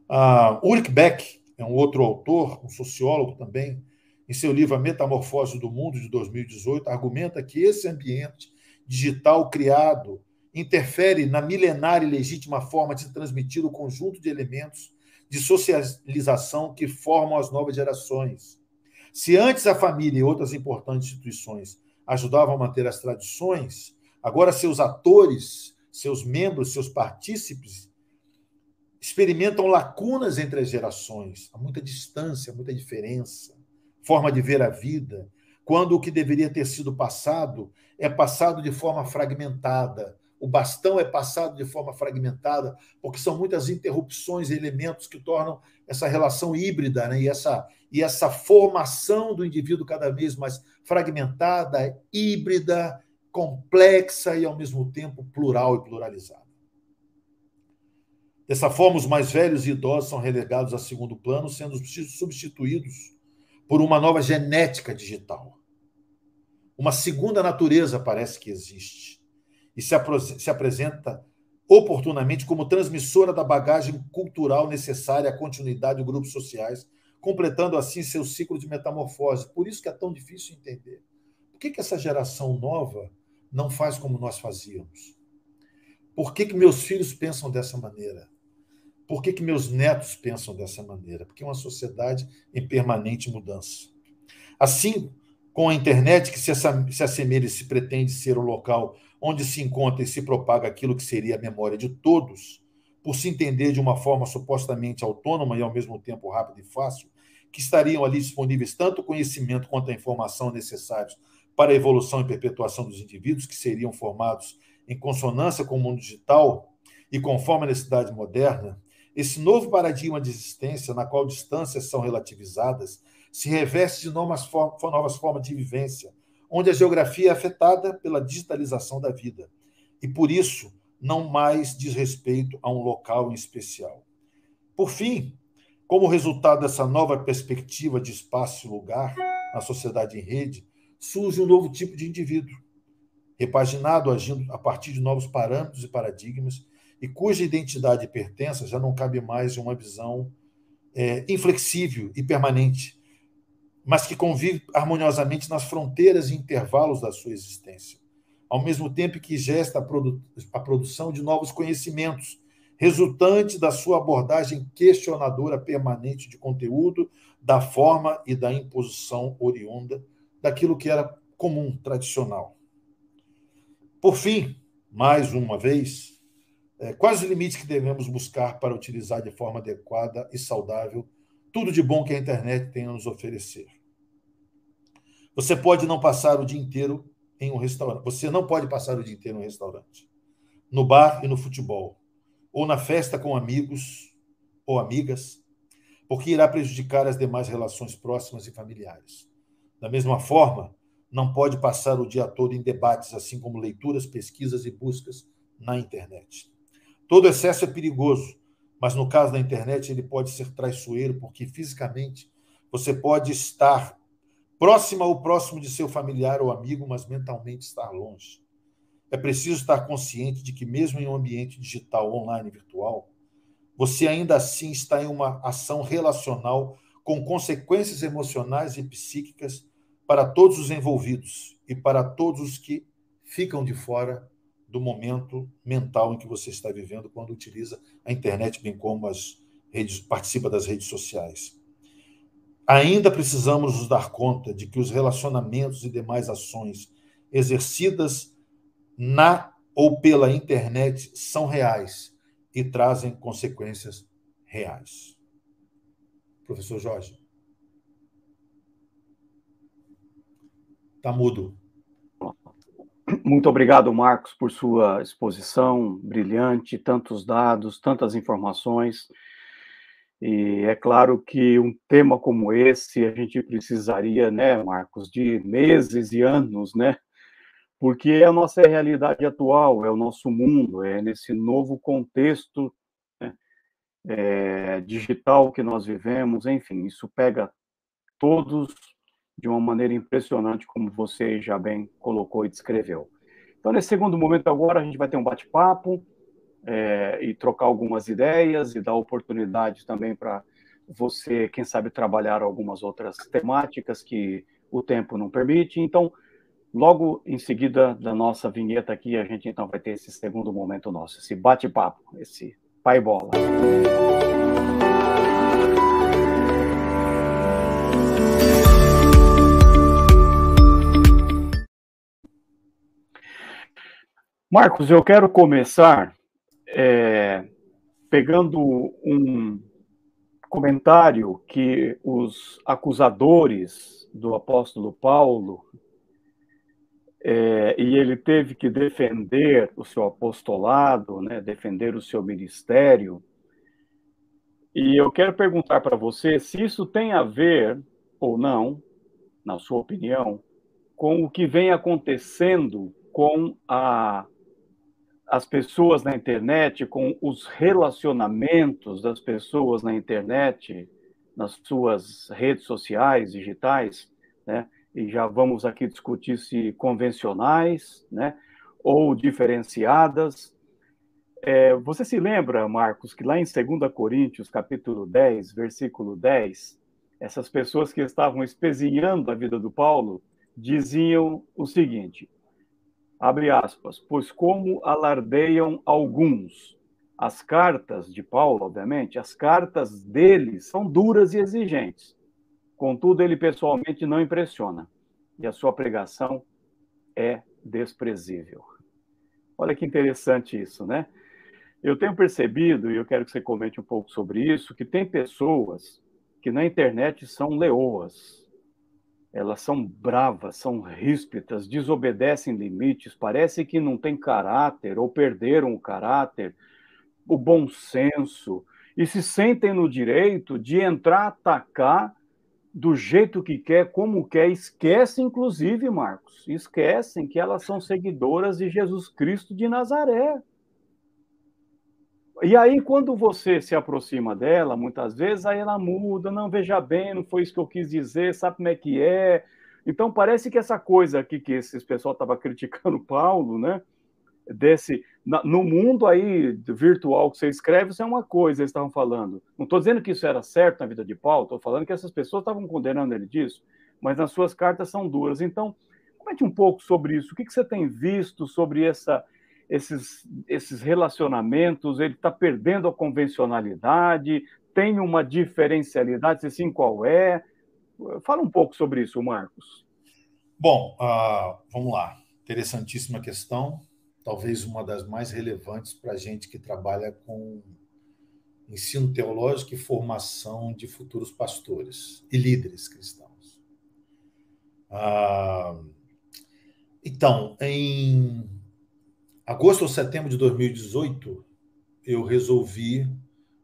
Uh, Ulrich Beck é um outro autor, um sociólogo também, em seu livro A Metamorfose do Mundo, de 2018, argumenta que esse ambiente digital criado interfere na milenária e legítima forma de transmitir o conjunto de elementos de socialização que formam as novas gerações. Se antes a família e outras importantes instituições ajudavam a manter as tradições, agora seus atores, seus membros, seus partícipes experimentam lacunas entre as gerações, há muita distância, muita diferença, forma de ver a vida, quando o que deveria ter sido passado é passado de forma fragmentada. O bastão é passado de forma fragmentada, porque são muitas interrupções e elementos que tornam essa relação híbrida né? e, essa, e essa formação do indivíduo cada vez mais fragmentada, híbrida, complexa e, ao mesmo tempo, plural e pluralizada. Dessa forma, os mais velhos e idosos são relegados a segundo plano, sendo substituídos por uma nova genética digital. Uma segunda natureza parece que existe e se, se apresenta oportunamente como transmissora da bagagem cultural necessária à continuidade de grupos sociais, completando assim seu ciclo de metamorfose. Por isso que é tão difícil entender. Por que, que essa geração nova não faz como nós fazíamos? Por que, que meus filhos pensam dessa maneira? Por que, que meus netos pensam dessa maneira? Porque é uma sociedade em permanente mudança. Assim, com a internet que se, se assemelha e se pretende ser o local onde se encontra e se propaga aquilo que seria a memória de todos, por se entender de uma forma supostamente autônoma e ao mesmo tempo rápida e fácil, que estariam ali disponíveis tanto o conhecimento quanto a informação necessários para a evolução e perpetuação dos indivíduos que seriam formados em consonância com o mundo digital e conforme a necessidade moderna, esse novo paradigma de existência, na qual distâncias são relativizadas, se reveste de novas, novas formas de vivência, onde a geografia é afetada pela digitalização da vida. E por isso, não mais diz respeito a um local em especial. Por fim, como resultado dessa nova perspectiva de espaço e lugar na sociedade em rede, surge um novo tipo de indivíduo, repaginado agindo a partir de novos parâmetros e paradigmas, e cuja identidade e pertença já não cabe mais em uma visão é, inflexível e permanente, mas que convive harmoniosamente nas fronteiras e intervalos da sua existência, ao mesmo tempo que gesta a, produ a produção de novos conhecimentos, resultante da sua abordagem questionadora permanente de conteúdo, da forma e da imposição oriunda daquilo que era comum, tradicional. Por fim, mais uma vez, é, quais os limites que devemos buscar para utilizar de forma adequada e saudável tudo de bom que a internet tem a nos oferecer? Você pode não passar o dia inteiro em um restaurante. Você não pode passar o dia inteiro em um restaurante, no bar e no futebol, ou na festa com amigos ou amigas, porque irá prejudicar as demais relações próximas e familiares. Da mesma forma, não pode passar o dia todo em debates, assim como leituras, pesquisas e buscas na internet. Todo excesso é perigoso, mas no caso da internet ele pode ser traiçoeiro, porque fisicamente você pode estar próxima ou próximo de seu familiar ou amigo, mas mentalmente estar longe. É preciso estar consciente de que, mesmo em um ambiente digital, online, virtual, você ainda assim está em uma ação relacional com consequências emocionais e psíquicas para todos os envolvidos e para todos os que ficam de fora do momento mental em que você está vivendo quando utiliza a internet, bem como as redes, participa das redes sociais. Ainda precisamos nos dar conta de que os relacionamentos e demais ações exercidas na ou pela internet são reais e trazem consequências reais. Professor Jorge. Está mudo. Muito obrigado, Marcos, por sua exposição brilhante, tantos dados, tantas informações. E é claro que um tema como esse a gente precisaria, né, Marcos, de meses e anos, né? Porque é a nossa realidade atual, é o nosso mundo, é nesse novo contexto né, é, digital que nós vivemos, enfim, isso pega todos de uma maneira impressionante, como você já bem colocou e descreveu. Então, nesse segundo momento agora, a gente vai ter um bate-papo é, e trocar algumas ideias e dar oportunidade também para você, quem sabe, trabalhar algumas outras temáticas que o tempo não permite. Então, logo em seguida da nossa vinheta aqui, a gente então vai ter esse segundo momento nosso, esse bate-papo, esse pai-bola. Marcos, eu quero começar é, pegando um comentário que os acusadores do apóstolo Paulo, é, e ele teve que defender o seu apostolado, né, defender o seu ministério. E eu quero perguntar para você se isso tem a ver ou não, na sua opinião, com o que vem acontecendo com a as pessoas na internet, com os relacionamentos das pessoas na internet, nas suas redes sociais digitais, né? E já vamos aqui discutir se convencionais, né? Ou diferenciadas. É, você se lembra, Marcos, que lá em 2 Coríntios, capítulo 10, versículo 10, essas pessoas que estavam espezinhando a vida do Paulo diziam o seguinte: abre aspas, pois como alardeiam alguns. As cartas de Paulo, obviamente, as cartas dele são duras e exigentes. Contudo, ele pessoalmente não impressiona. E a sua pregação é desprezível. Olha que interessante isso, né? Eu tenho percebido, e eu quero que você comente um pouco sobre isso, que tem pessoas que na internet são leoas, elas são bravas, são ríspidas, desobedecem limites, parece que não tem caráter ou perderam o caráter, o bom senso, e se sentem no direito de entrar, atacar do jeito que quer, como quer, esquecem, inclusive, Marcos, esquecem que elas são seguidoras de Jesus Cristo de Nazaré. E aí, quando você se aproxima dela, muitas vezes, aí ela muda, não, veja bem, não foi isso que eu quis dizer, sabe como é que é? Então, parece que essa coisa aqui que esse pessoal estava criticando Paulo, né? Desse, no mundo aí virtual que você escreve, isso é uma coisa, eles estavam falando. Não estou dizendo que isso era certo na vida de Paulo, estou falando que essas pessoas estavam condenando ele disso, mas nas suas cartas são duras. Então, comente um pouco sobre isso. O que, que você tem visto sobre essa, esses, esses relacionamentos, ele está perdendo a convencionalidade, tem uma diferencialidade, se sim, qual é? Fala um pouco sobre isso, Marcos. Bom, uh, vamos lá. Interessantíssima questão, talvez uma das mais relevantes para a gente que trabalha com ensino teológico e formação de futuros pastores e líderes cristãos. Uh, então, em agosto ou setembro de 2018, eu resolvi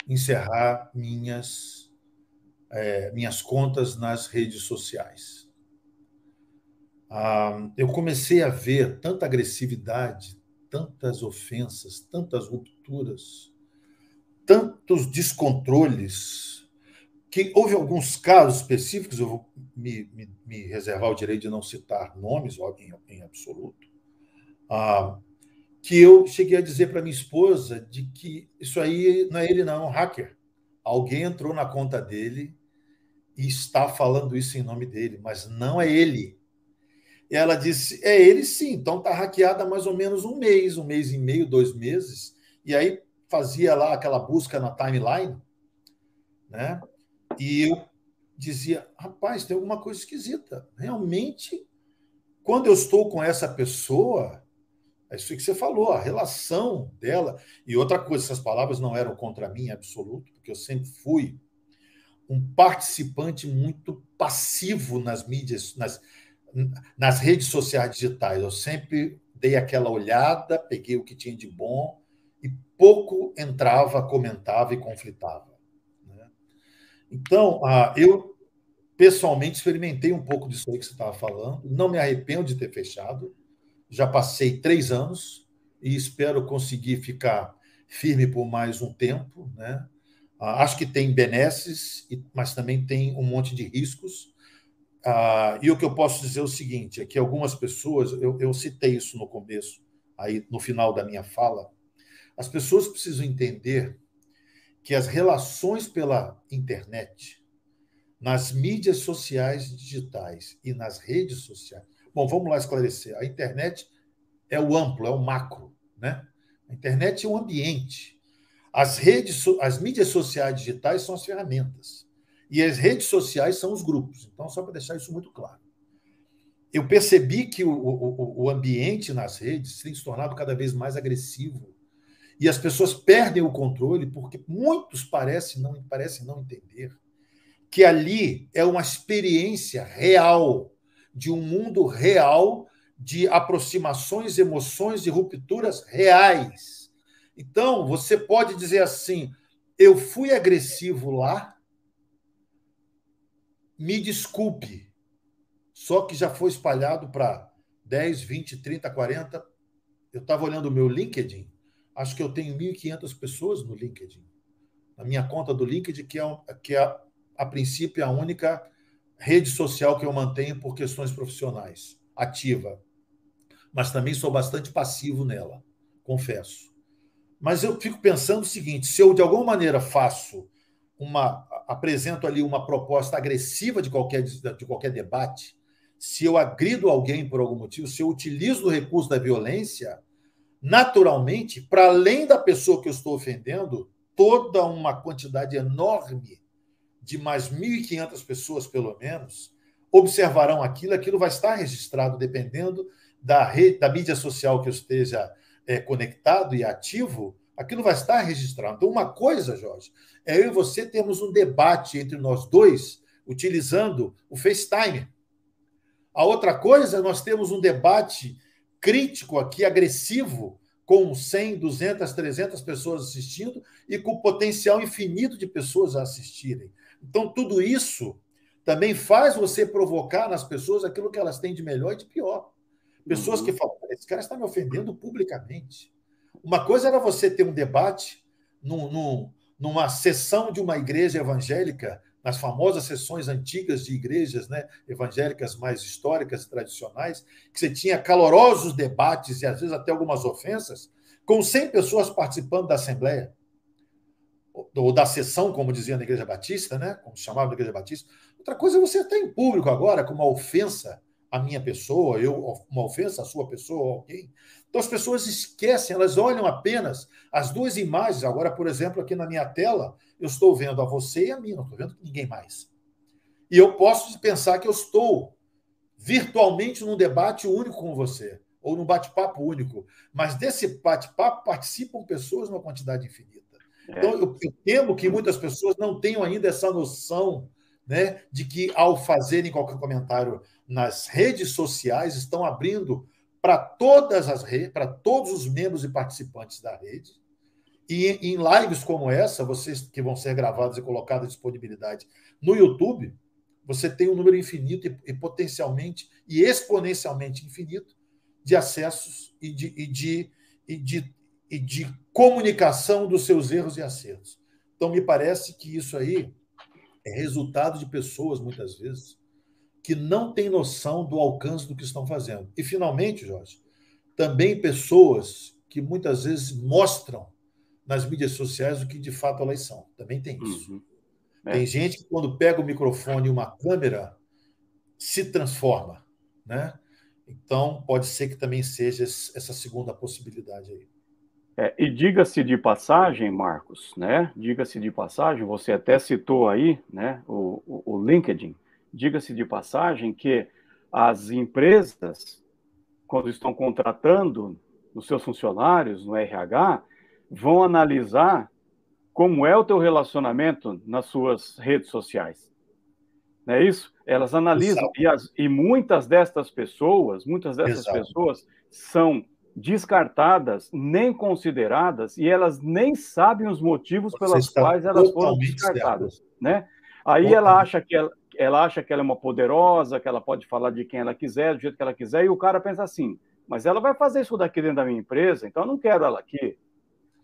encerrar minhas, é, minhas contas nas redes sociais. Ah, eu comecei a ver tanta agressividade, tantas ofensas, tantas rupturas, tantos descontroles, que houve alguns casos específicos, eu vou me, me, me reservar o direito de não citar nomes, em, em absoluto, ah, que eu cheguei a dizer para minha esposa de que isso aí não é ele não, é um hacker. Alguém entrou na conta dele e está falando isso em nome dele, mas não é ele. E ela disse: é ele sim, então está hackeada há mais ou menos um mês, um mês e meio, dois meses. E aí fazia lá aquela busca na timeline, né? E eu dizia: rapaz, tem alguma coisa esquisita. Realmente, quando eu estou com essa pessoa, é isso que você falou, a relação dela. E outra coisa, essas palavras não eram contra mim absoluto, porque eu sempre fui um participante muito passivo nas mídias, nas, nas redes sociais digitais. Eu sempre dei aquela olhada, peguei o que tinha de bom e pouco entrava, comentava e conflitava. Né? Então, ah, eu pessoalmente experimentei um pouco disso aí que você estava falando, não me arrependo de ter fechado já passei três anos e espero conseguir ficar firme por mais um tempo. Né? Ah, acho que tem benesses, mas também tem um monte de riscos. Ah, e o que eu posso dizer é o seguinte: é que algumas pessoas, eu, eu citei isso no começo, aí no final da minha fala, as pessoas precisam entender que as relações pela internet, nas mídias sociais digitais e nas redes sociais, Bom, vamos lá esclarecer. A internet é o amplo, é o macro, né? A internet é um ambiente. As redes, as mídias sociais digitais são as ferramentas. E as redes sociais são os grupos. Então, só para deixar isso muito claro. Eu percebi que o, o, o ambiente nas redes tem se tornado cada vez mais agressivo. E as pessoas perdem o controle porque muitos parecem não, parecem não entender que ali é uma experiência real de um mundo real de aproximações, emoções e rupturas reais. Então, você pode dizer assim: eu fui agressivo lá, me desculpe. Só que já foi espalhado para 10, 20, 30, 40. Eu estava olhando o meu LinkedIn, acho que eu tenho 1.500 pessoas no LinkedIn. Na minha conta do LinkedIn, que é, que é a princípio, a única rede social que eu mantenho por questões profissionais, ativa. Mas também sou bastante passivo nela, confesso. Mas eu fico pensando o seguinte: se eu de alguma maneira faço uma. apresento ali uma proposta agressiva de qualquer, de qualquer debate, se eu agrido alguém por algum motivo, se eu utilizo o recurso da violência, naturalmente, para além da pessoa que eu estou ofendendo, toda uma quantidade enorme de mais 1.500 pessoas, pelo menos, observarão aquilo, aquilo vai estar registrado dependendo da, rede, da mídia social que eu esteja é, conectado e ativo, aquilo vai estar registrado. Então, uma coisa, Jorge, é eu e você termos um debate entre nós dois utilizando o FaceTime. A outra coisa, nós temos um debate crítico aqui, agressivo, com 100, 200, 300 pessoas assistindo e com potencial infinito de pessoas a assistirem. Então, tudo isso também faz você provocar nas pessoas aquilo que elas têm de melhor e de pior. Pessoas uhum. que falam, esse cara está me ofendendo publicamente. Uma coisa era você ter um debate num, num, numa sessão de uma igreja evangélica, nas famosas sessões antigas de igrejas né, evangélicas mais históricas e tradicionais, que você tinha calorosos debates e às vezes até algumas ofensas, com 100 pessoas participando da Assembleia, ou da sessão, como dizia na Igreja Batista, né, como chamava na Igreja Batista. Outra coisa é você estar em público agora, com uma ofensa à minha pessoa, eu, uma ofensa à sua pessoa alguém. Então as pessoas esquecem, elas olham apenas as duas imagens. Agora, por exemplo, aqui na minha tela, eu estou vendo a você e a mim, não estou vendo ninguém mais. E eu posso pensar que eu estou virtualmente num debate único com você, ou num bate-papo único. Mas desse bate-papo participam pessoas numa quantidade infinita. É. Então, eu, eu temo que muitas pessoas não tenham ainda essa noção né, de que, ao fazerem qualquer comentário nas redes sociais, estão abrindo para todas as redes, para todos os membros e participantes da rede. E em lives como essa, vocês que vão ser gravadas e colocadas à disponibilidade no YouTube, você tem um número infinito e, e potencialmente e exponencialmente infinito de acessos e de, e de, e de, e de comunicação dos seus erros e acertos. Então, me parece que isso aí é resultado de pessoas, muitas vezes, que não têm noção do alcance do que estão fazendo. E, finalmente, Jorge, também pessoas que muitas vezes mostram nas mídias sociais o que de fato elas são. Também tem isso. Uhum. É. Tem gente que, quando pega o microfone e uma câmera, se transforma. Né? Então, pode ser que também seja essa segunda possibilidade aí. É, e diga-se de passagem, Marcos, né? Diga-se de passagem, você até citou aí, né? O, o, o LinkedIn diga-se de passagem que as empresas, quando estão contratando os seus funcionários no RH, vão analisar como é o teu relacionamento nas suas redes sociais. Não é isso? Elas analisam e, as, e, muitas destas pessoas, muitas dessas Exato. pessoas são descartadas, nem consideradas, e elas nem sabem os motivos Você pelos quais elas foram descartadas, né? Aí ela acha que ela, ela acha que ela é uma poderosa, que ela pode falar de quem ela quiser, do jeito que ela quiser, e o cara pensa assim: mas ela vai fazer isso daqui dentro da minha empresa, então eu não quero ela aqui.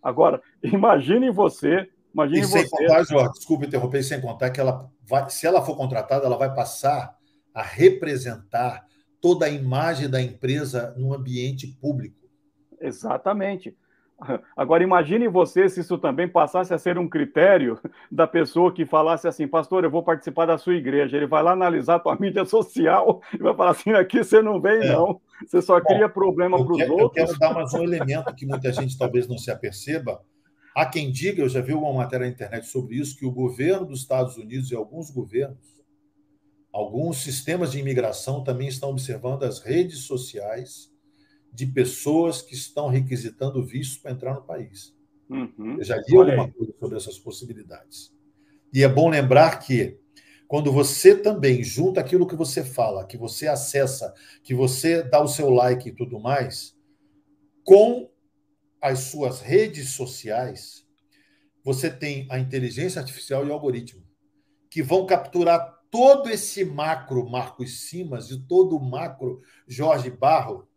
Agora, imagine você, imagine e sem você. Contar, Jorge, desculpe interromper, sem contar que ela vai, se ela for contratada, ela vai passar a representar toda a imagem da empresa no ambiente público. Exatamente. Agora, imagine você se isso também passasse a ser um critério da pessoa que falasse assim, pastor, eu vou participar da sua igreja. Ele vai lá analisar a tua mídia social e vai falar assim, aqui você não vem, é. não. Você só Bom, cria problema para os outros. Eu quero dar mais um elemento que muita gente talvez não se aperceba. Há quem diga, eu já vi uma matéria na internet sobre isso, que o governo dos Estados Unidos e alguns governos, alguns sistemas de imigração também estão observando as redes sociais de pessoas que estão requisitando visto para entrar no país. Uhum. Eu já li alguma coisa sobre essas possibilidades. E é bom lembrar que quando você também junta aquilo que você fala, que você acessa, que você dá o seu like e tudo mais, com as suas redes sociais, você tem a inteligência artificial e o algoritmo, que vão capturar todo esse macro Marcos Simas e todo o macro Jorge Barro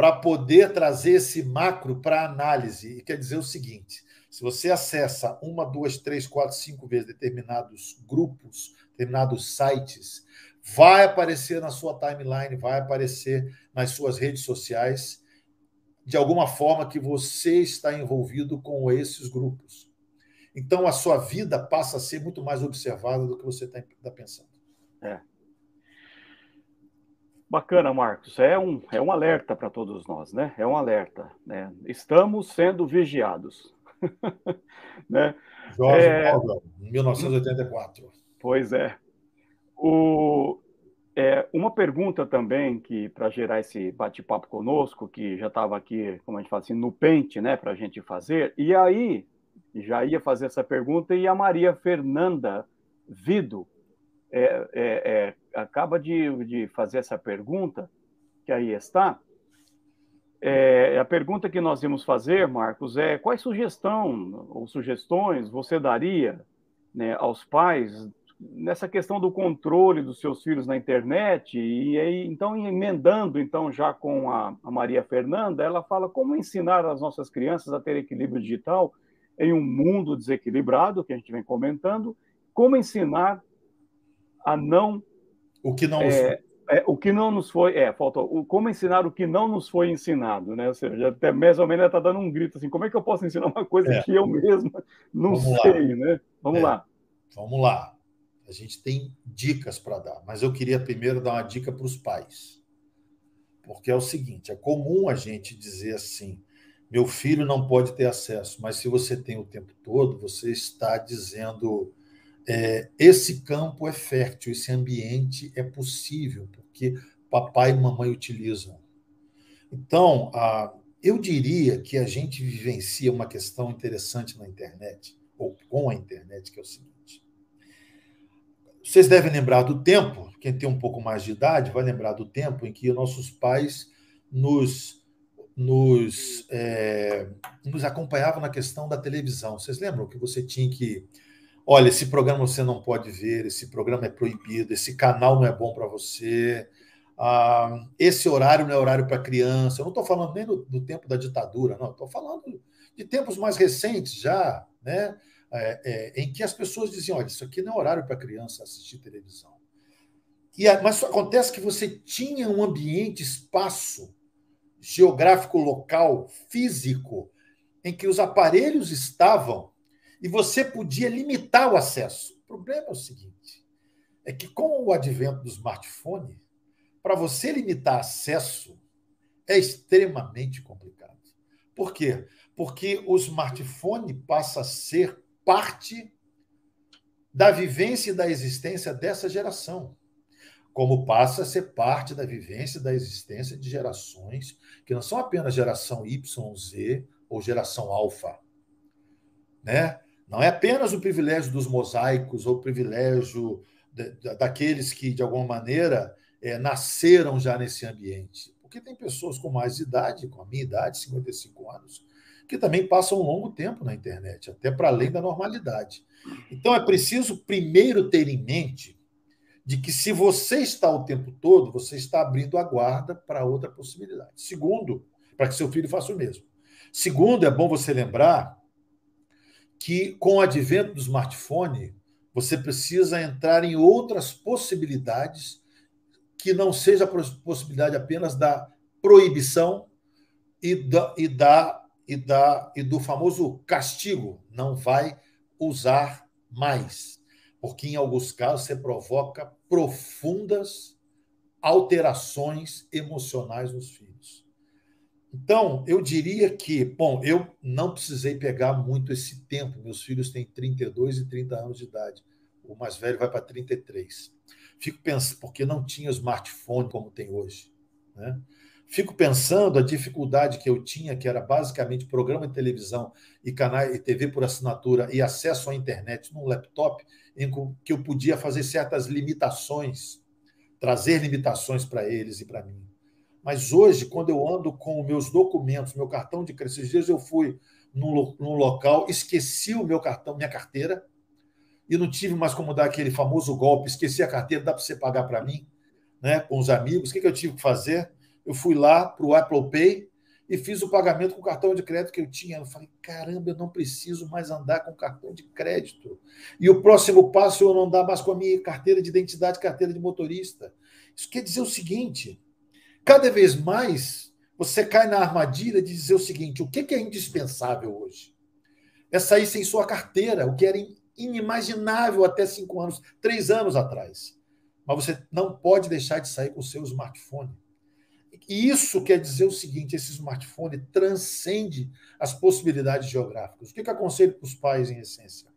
para poder trazer esse macro para análise. E quer dizer o seguinte: se você acessa uma, duas, três, quatro, cinco vezes determinados grupos, determinados sites, vai aparecer na sua timeline, vai aparecer nas suas redes sociais, de alguma forma que você está envolvido com esses grupos. Então a sua vida passa a ser muito mais observada do que você está tá pensando. É. Bacana, Marcos. É um, é um alerta para todos nós, né? É um alerta. Né? Estamos sendo vigiados. né? Jorge é... 1984. Pois é. O, é. Uma pergunta também que para gerar esse bate-papo conosco, que já estava aqui, como a gente fala assim, no pente, né, para a gente fazer. E aí já ia fazer essa pergunta e a Maria Fernanda Vido é, é, acaba de, de fazer essa pergunta, que aí está. É, a pergunta que nós íamos fazer, Marcos, é quais sugestão ou sugestões você daria né, aos pais nessa questão do controle dos seus filhos na internet e aí então emendando então já com a, a, Maria Fernanda ela fala como ensinar as nossas crianças a ter equilíbrio digital em um mundo desequilibrado que a gente vem comentando como ensinar a não o que não é, é, o que não nos foi é falta o, como ensinar o que não nos foi ensinado né ou seja até mais ou menos está dando um grito assim como é que eu posso ensinar uma coisa é. que eu mesmo não Vamos sei lá. né Vamos é. lá Vamos lá. A gente tem dicas para dar, mas eu queria primeiro dar uma dica para os pais. Porque é o seguinte: é comum a gente dizer assim, meu filho não pode ter acesso, mas se você tem o tempo todo, você está dizendo é, esse campo é fértil, esse ambiente é possível, porque papai e mamãe utilizam. Então, a, eu diria que a gente vivencia uma questão interessante na internet, ou com a internet, que é o seguinte vocês devem lembrar do tempo, quem tem um pouco mais de idade vai lembrar do tempo em que nossos pais nos, nos, é, nos acompanhavam na questão da televisão. Vocês lembram que você tinha que. Olha, esse programa você não pode ver, esse programa é proibido, esse canal não é bom para você, ah, esse horário não é horário para criança. Eu não estou falando nem do, do tempo da ditadura, não, estou falando de tempos mais recentes já, né? é, é, em que as pessoas diziam: olha, isso aqui não é horário para criança assistir televisão. E, mas acontece que você tinha um ambiente, espaço geográfico local, físico, em que os aparelhos estavam e você podia limitar o acesso. O problema é o seguinte: é que com o advento do smartphone, para você limitar acesso é extremamente complicado. Por quê? Porque o smartphone passa a ser parte da vivência e da existência dessa geração, como passa a ser parte da vivência e da existência de gerações que não são apenas geração Y, Z ou geração alfa, né? Não é apenas o privilégio dos mosaicos ou o privilégio daqueles que, de alguma maneira, é, nasceram já nesse ambiente. Porque tem pessoas com mais idade, com a minha idade, 55 anos, que também passam um longo tempo na internet, até para além da normalidade. Então é preciso primeiro ter em mente de que se você está o tempo todo, você está abrindo a guarda para outra possibilidade. Segundo, para que seu filho faça o mesmo. Segundo, é bom você lembrar que com o advento do smartphone, você precisa entrar em outras possibilidades que não seja a possibilidade apenas da proibição e da, e da e, da, e do famoso castigo, não vai usar mais, porque em alguns casos você provoca profundas alterações emocionais nos filhos. Então, eu diria que, bom, eu não precisei pegar muito esse tempo. Meus filhos têm 32 e 30 anos de idade. O mais velho vai para 33. Fico pensando, porque não tinha smartphone como tem hoje. Né? Fico pensando a dificuldade que eu tinha, que era basicamente programa de televisão e canal e TV por assinatura e acesso à internet num laptop, em que eu podia fazer certas limitações, trazer limitações para eles e para mim. Mas hoje, quando eu ando com meus documentos, meu cartão de crédito, esses dias eu fui num, num local, esqueci o meu cartão, minha carteira, e não tive mais como dar aquele famoso golpe, esqueci a carteira, dá para você pagar para mim, né, com os amigos. O que, que eu tive que fazer? eu fui lá para o Apple Pay e fiz o pagamento com o cartão de crédito que eu tinha. Eu falei, caramba, eu não preciso mais andar com cartão de crédito. E o próximo passo é eu não andar mais com a minha carteira de identidade, carteira de motorista. Isso quer dizer o seguinte: cada vez mais você cai na armadilha de dizer o seguinte: o que é indispensável hoje? É sair sem sua carteira, o que era inimaginável até cinco anos, três anos atrás. Mas você não pode deixar de sair com o seu smartphone. E isso quer dizer o seguinte: esse smartphone transcende as possibilidades geográficas. O que, que aconselho para os pais, em essência?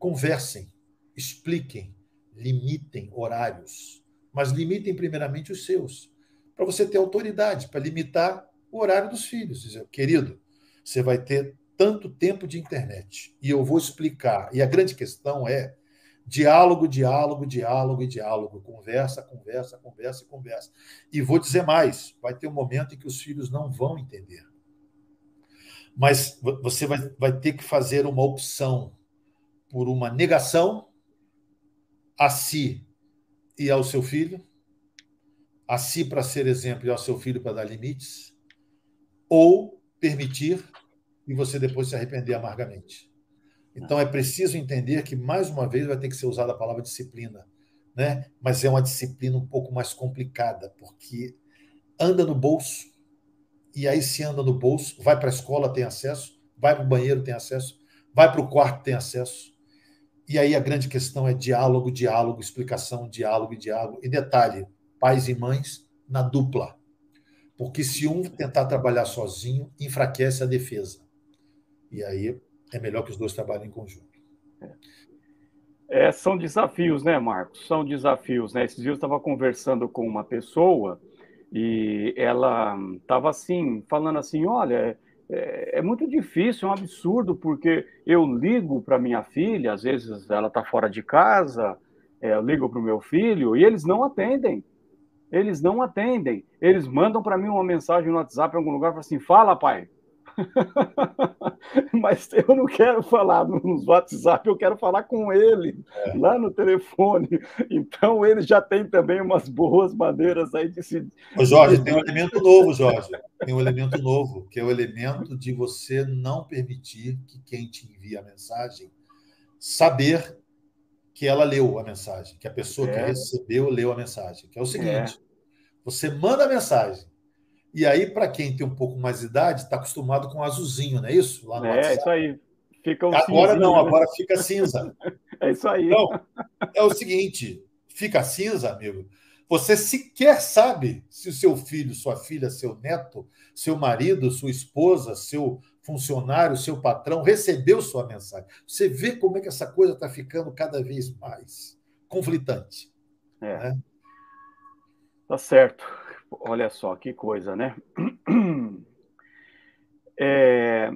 Conversem, expliquem, limitem horários, mas limitem primeiramente os seus, para você ter autoridade, para limitar o horário dos filhos. Dizer, querido, você vai ter tanto tempo de internet e eu vou explicar. E a grande questão é Diálogo, diálogo, diálogo e diálogo. Conversa, conversa, conversa e conversa. E vou dizer mais: vai ter um momento em que os filhos não vão entender. Mas você vai, vai ter que fazer uma opção por uma negação a si e ao seu filho, a si para ser exemplo e ao seu filho para dar limites, ou permitir e você depois se arrepender amargamente. Então é preciso entender que, mais uma vez, vai ter que ser usada a palavra disciplina, né? mas é uma disciplina um pouco mais complicada, porque anda no bolso, e aí se anda no bolso, vai para a escola, tem acesso, vai para o banheiro, tem acesso, vai para o quarto, tem acesso. E aí a grande questão é diálogo, diálogo, explicação, diálogo diálogo. E detalhe, pais e mães na dupla. Porque se um tentar trabalhar sozinho, enfraquece a defesa. E aí é melhor que os dois trabalhem em conjunto. É, são desafios, né, Marcos? São desafios, né? Esses dias eu estava conversando com uma pessoa e ela estava assim, falando assim, olha, é, é, muito difícil, é um absurdo, porque eu ligo para minha filha, às vezes ela está fora de casa, é, eu ligo para o meu filho e eles não atendem. Eles não atendem. Eles mandam para mim uma mensagem no WhatsApp em algum lugar, assim, fala, pai, Mas eu não quero falar nos WhatsApp, eu quero falar com ele, é. lá no telefone. Então ele já tem também umas boas maneiras aí de se. Ô Jorge, tem um elemento novo, Jorge. Tem um elemento novo, que é o elemento de você não permitir que quem te envia a mensagem saber que ela leu a mensagem, que a pessoa é. que recebeu leu a mensagem. Que é o seguinte: é. você manda a mensagem e aí, para quem tem um pouco mais de idade, está acostumado com azulzinho, não é isso? Lá no é, WhatsApp. isso aí. Fica um agora não, agora fica cinza. é isso aí. Então, é o seguinte: fica cinza, amigo. Você sequer sabe se o seu filho, sua filha, seu neto, seu marido, sua esposa, seu funcionário, seu patrão recebeu sua mensagem. Você vê como é que essa coisa está ficando cada vez mais conflitante. É. Né? Tá certo. Olha só que coisa, né? É...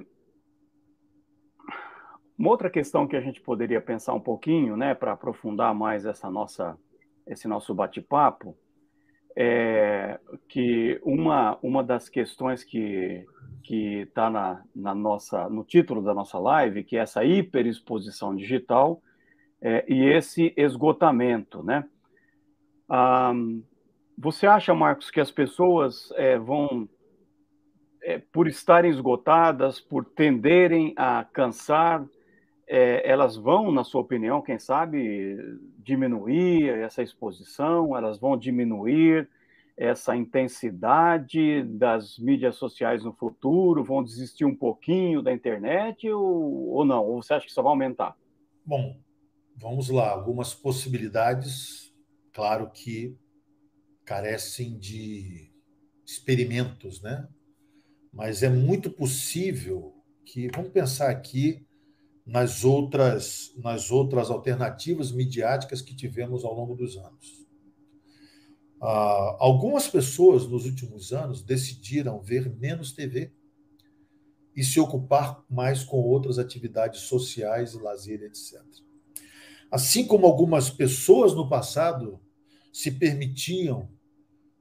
Uma outra questão que a gente poderia pensar um pouquinho, né, para aprofundar mais essa nossa, esse nosso bate-papo, é que uma, uma das questões que que está na, na nossa no título da nossa live, que é essa hiperexposição digital é, e esse esgotamento, né? Ah, você acha, Marcos, que as pessoas é, vão, é, por estarem esgotadas, por tenderem a cansar, é, elas vão, na sua opinião, quem sabe, diminuir essa exposição, elas vão diminuir essa intensidade das mídias sociais no futuro, vão desistir um pouquinho da internet ou, ou não? Ou você acha que só vai aumentar? Bom, vamos lá, algumas possibilidades. Claro que carecem de experimentos, né? Mas é muito possível que, vamos pensar aqui nas outras, nas outras alternativas midiáticas que tivemos ao longo dos anos. Ah, algumas pessoas nos últimos anos decidiram ver menos TV e se ocupar mais com outras atividades sociais lazer, etc. Assim como algumas pessoas no passado se permitiam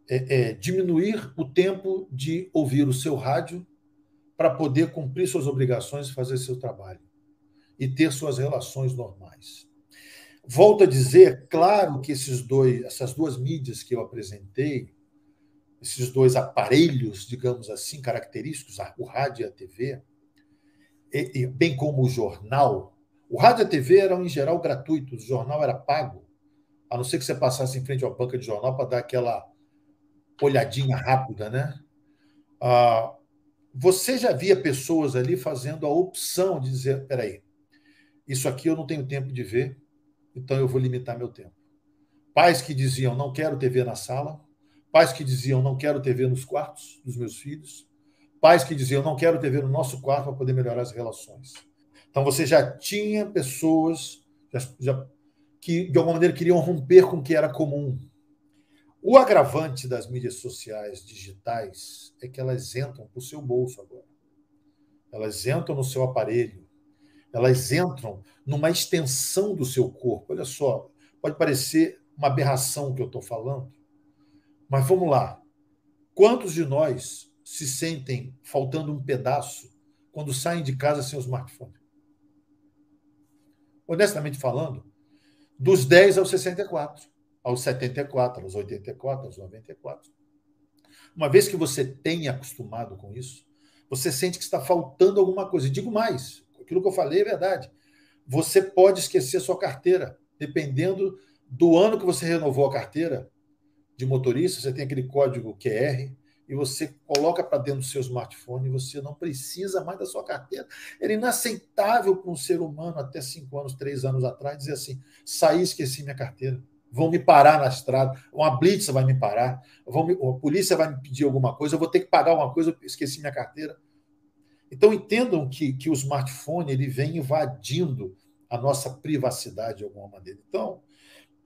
é, é, diminuir o tempo de ouvir o seu rádio para poder cumprir suas obrigações fazer seu trabalho e ter suas relações normais. Volto a dizer, claro que esses dois, essas duas mídias que eu apresentei, esses dois aparelhos, digamos assim, característicos, o rádio e a TV, e, e, bem como o jornal, o rádio e a TV eram em geral gratuitos, o jornal era pago, a não ser que você passasse em frente à banca de jornal para dar aquela olhadinha rápida, né? Ah, você já via pessoas ali fazendo a opção de dizer: peraí, isso aqui eu não tenho tempo de ver, então eu vou limitar meu tempo. Pais que diziam: não quero TV na sala, pais que diziam: não quero TV nos quartos dos meus filhos, pais que diziam: não quero TV no nosso quarto para poder melhorar as relações. Então você já tinha pessoas já, já, que de alguma maneira queriam romper com o que era comum, o agravante das mídias sociais digitais é que elas entram para o seu bolso agora. Elas entram no seu aparelho. Elas entram numa extensão do seu corpo. Olha só, pode parecer uma aberração o que eu estou falando, mas vamos lá. Quantos de nós se sentem faltando um pedaço quando saem de casa sem o smartphone? Honestamente falando, dos 10 aos 64, aos 74, aos 84, aos 94. Uma vez que você tenha acostumado com isso, você sente que está faltando alguma coisa. E digo mais, aquilo que eu falei é verdade. Você pode esquecer sua carteira, dependendo do ano que você renovou a carteira de motorista, você tem aquele código QR e você coloca para dentro do seu smartphone e você não precisa mais da sua carteira. Era inaceitável para um ser humano até cinco anos, três anos atrás dizer assim: saí, esqueci minha carteira. Vão me parar na estrada, uma blitz vai me parar, vão me, a polícia vai me pedir alguma coisa, eu vou ter que pagar uma coisa, eu esqueci minha carteira. Então entendam que, que o smartphone ele vem invadindo a nossa privacidade de alguma maneira. Então,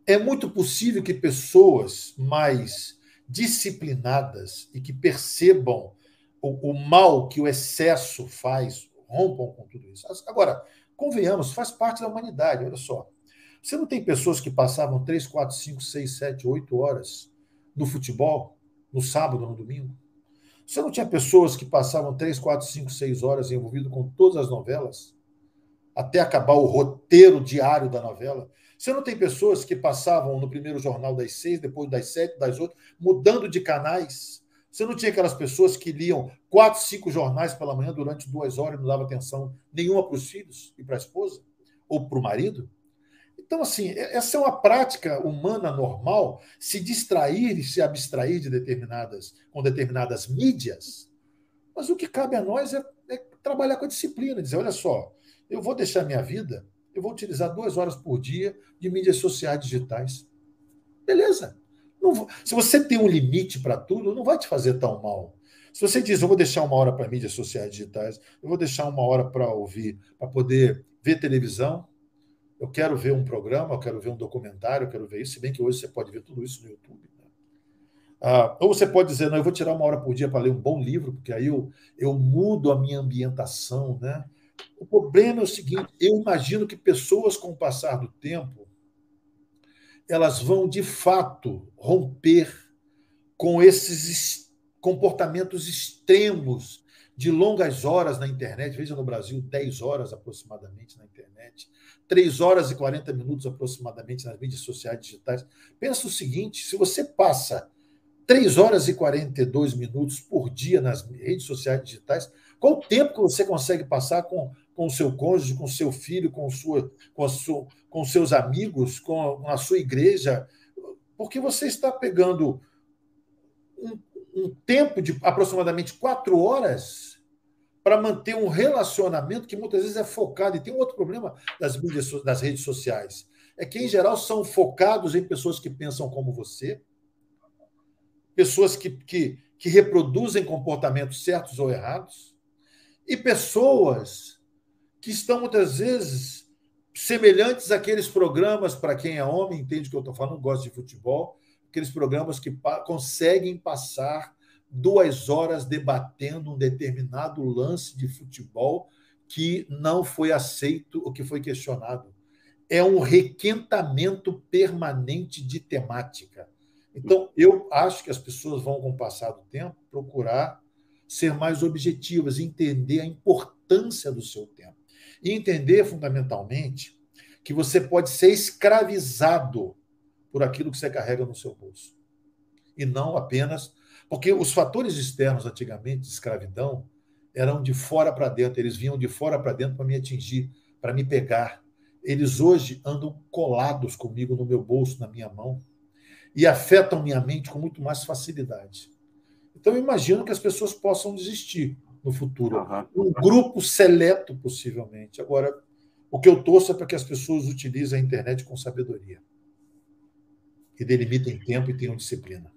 é muito possível que pessoas mais disciplinadas e que percebam o, o, mal que o excesso faz, rompam com tudo isso. Agora, convenhamos, faz parte da humanidade, olha só. Você não tem pessoas que passavam 3, 4, 5, 6, 7, 8 horas no futebol, no sábado, no domingo? Você não tinha pessoas que passavam 3, 4, 5, 6 horas envolvido com todas as novelas? Até acabar o roteiro diário da novela? Você não tem pessoas que passavam no primeiro jornal das seis, depois das sete, das oito, mudando de canais? Você não tinha aquelas pessoas que liam quatro, cinco jornais pela manhã durante duas horas e não dava atenção nenhuma para os filhos e para a esposa? Ou para o marido? Então, assim, essa é uma prática humana normal, se distrair e se abstrair de determinadas, com determinadas mídias. Mas o que cabe a nós é, é trabalhar com a disciplina, dizer, olha só, eu vou deixar minha vida eu vou utilizar duas horas por dia de mídias sociais digitais. Beleza. Vou, se você tem um limite para tudo, não vai te fazer tão mal. Se você diz, eu vou deixar uma hora para mídias sociais digitais, eu vou deixar uma hora para ouvir, para poder ver televisão, eu quero ver um programa, eu quero ver um documentário, eu quero ver isso, se bem que hoje você pode ver tudo isso no YouTube. Né? Ah, ou você pode dizer, não, eu vou tirar uma hora por dia para ler um bom livro, porque aí eu, eu mudo a minha ambientação, né? O problema é o seguinte: eu imagino que pessoas, com o passar do tempo, elas vão de fato romper com esses comportamentos extremos de longas horas na internet. Veja no Brasil, 10 horas aproximadamente na internet, 3 horas e 40 minutos aproximadamente nas mídias sociais digitais. Pensa o seguinte: se você passa 3 horas e 42 minutos por dia nas redes sociais digitais, qual o tempo que você consegue passar com com o seu cônjuge, com o seu filho, com, sua, com, a sua, com seus amigos, com a, sua igreja, porque você está pegando um, um tempo de aproximadamente quatro horas para manter um relacionamento que muitas vezes é focado. E tem um outro problema das mídias, das redes sociais. É que, em geral, são focados em pessoas que pensam como você, pessoas que, que, que reproduzem comportamentos certos ou errados, e pessoas que estão muitas vezes semelhantes àqueles programas, para quem é homem, entende o que eu estou falando, gosta de futebol, aqueles programas que pa conseguem passar duas horas debatendo um determinado lance de futebol que não foi aceito ou que foi questionado. É um requentamento permanente de temática. Então, eu acho que as pessoas vão, com o passar do tempo, procurar ser mais objetivas, entender a importância do seu tempo. E entender fundamentalmente que você pode ser escravizado por aquilo que você carrega no seu bolso. E não apenas. Porque os fatores externos, antigamente, de escravidão, eram de fora para dentro, eles vinham de fora para dentro para me atingir, para me pegar. Eles hoje andam colados comigo no meu bolso, na minha mão, e afetam minha mente com muito mais facilidade. Então, eu imagino que as pessoas possam desistir no futuro. Uhum. Um grupo seleto, possivelmente. Agora, o que eu torço é para que as pessoas utilizem a internet com sabedoria. Que delimitem tempo e tenham disciplina.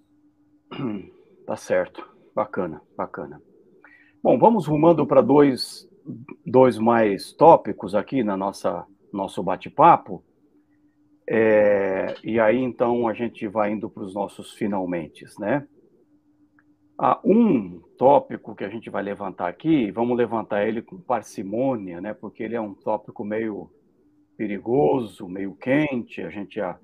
Tá certo. Bacana, bacana. Bom, vamos rumando para dois, dois mais tópicos aqui na nossa nosso bate-papo. É, e aí, então, a gente vai indo para os nossos finalmente, né? Há um tópico que a gente vai levantar aqui, vamos levantar ele com parcimônia, né? Porque ele é um tópico meio perigoso, meio quente. A gente já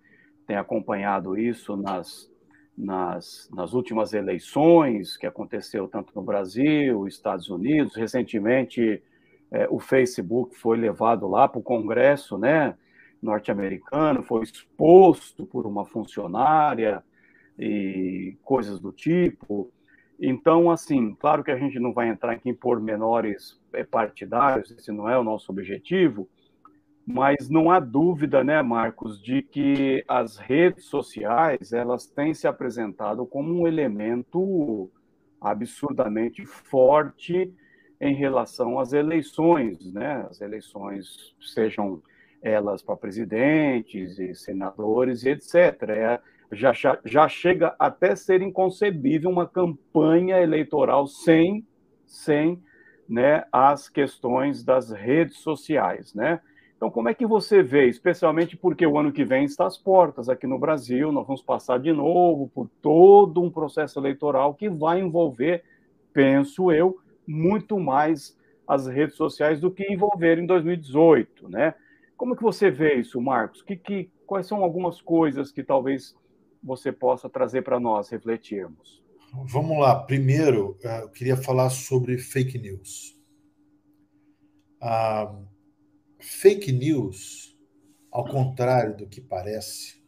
tem acompanhado isso nas, nas, nas últimas eleições que aconteceu tanto no Brasil, Estados Unidos. Recentemente, é, o Facebook foi levado lá para o Congresso, né? norte-americano, foi exposto por uma funcionária e coisas do tipo. Então, assim, claro que a gente não vai entrar aqui em pormenores é, partidários, esse não é o nosso objetivo, mas não há dúvida, né, Marcos, de que as redes sociais elas têm se apresentado como um elemento absurdamente forte em relação às eleições, né? As eleições sejam elas para presidentes e senadores e etc. É, já, já chega até ser inconcebível uma campanha eleitoral sem, sem né, as questões das redes sociais, né? Então, como é que você vê, especialmente porque o ano que vem está às portas aqui no Brasil, nós vamos passar de novo por todo um processo eleitoral que vai envolver, penso eu, muito mais as redes sociais do que envolver em 2018, né? Como que você vê isso, Marcos? Que, que, quais são algumas coisas que talvez você possa trazer para nós refletirmos? Vamos lá. Primeiro, eh, eu queria falar sobre fake news. Ah, fake news, ao contrário do que parece,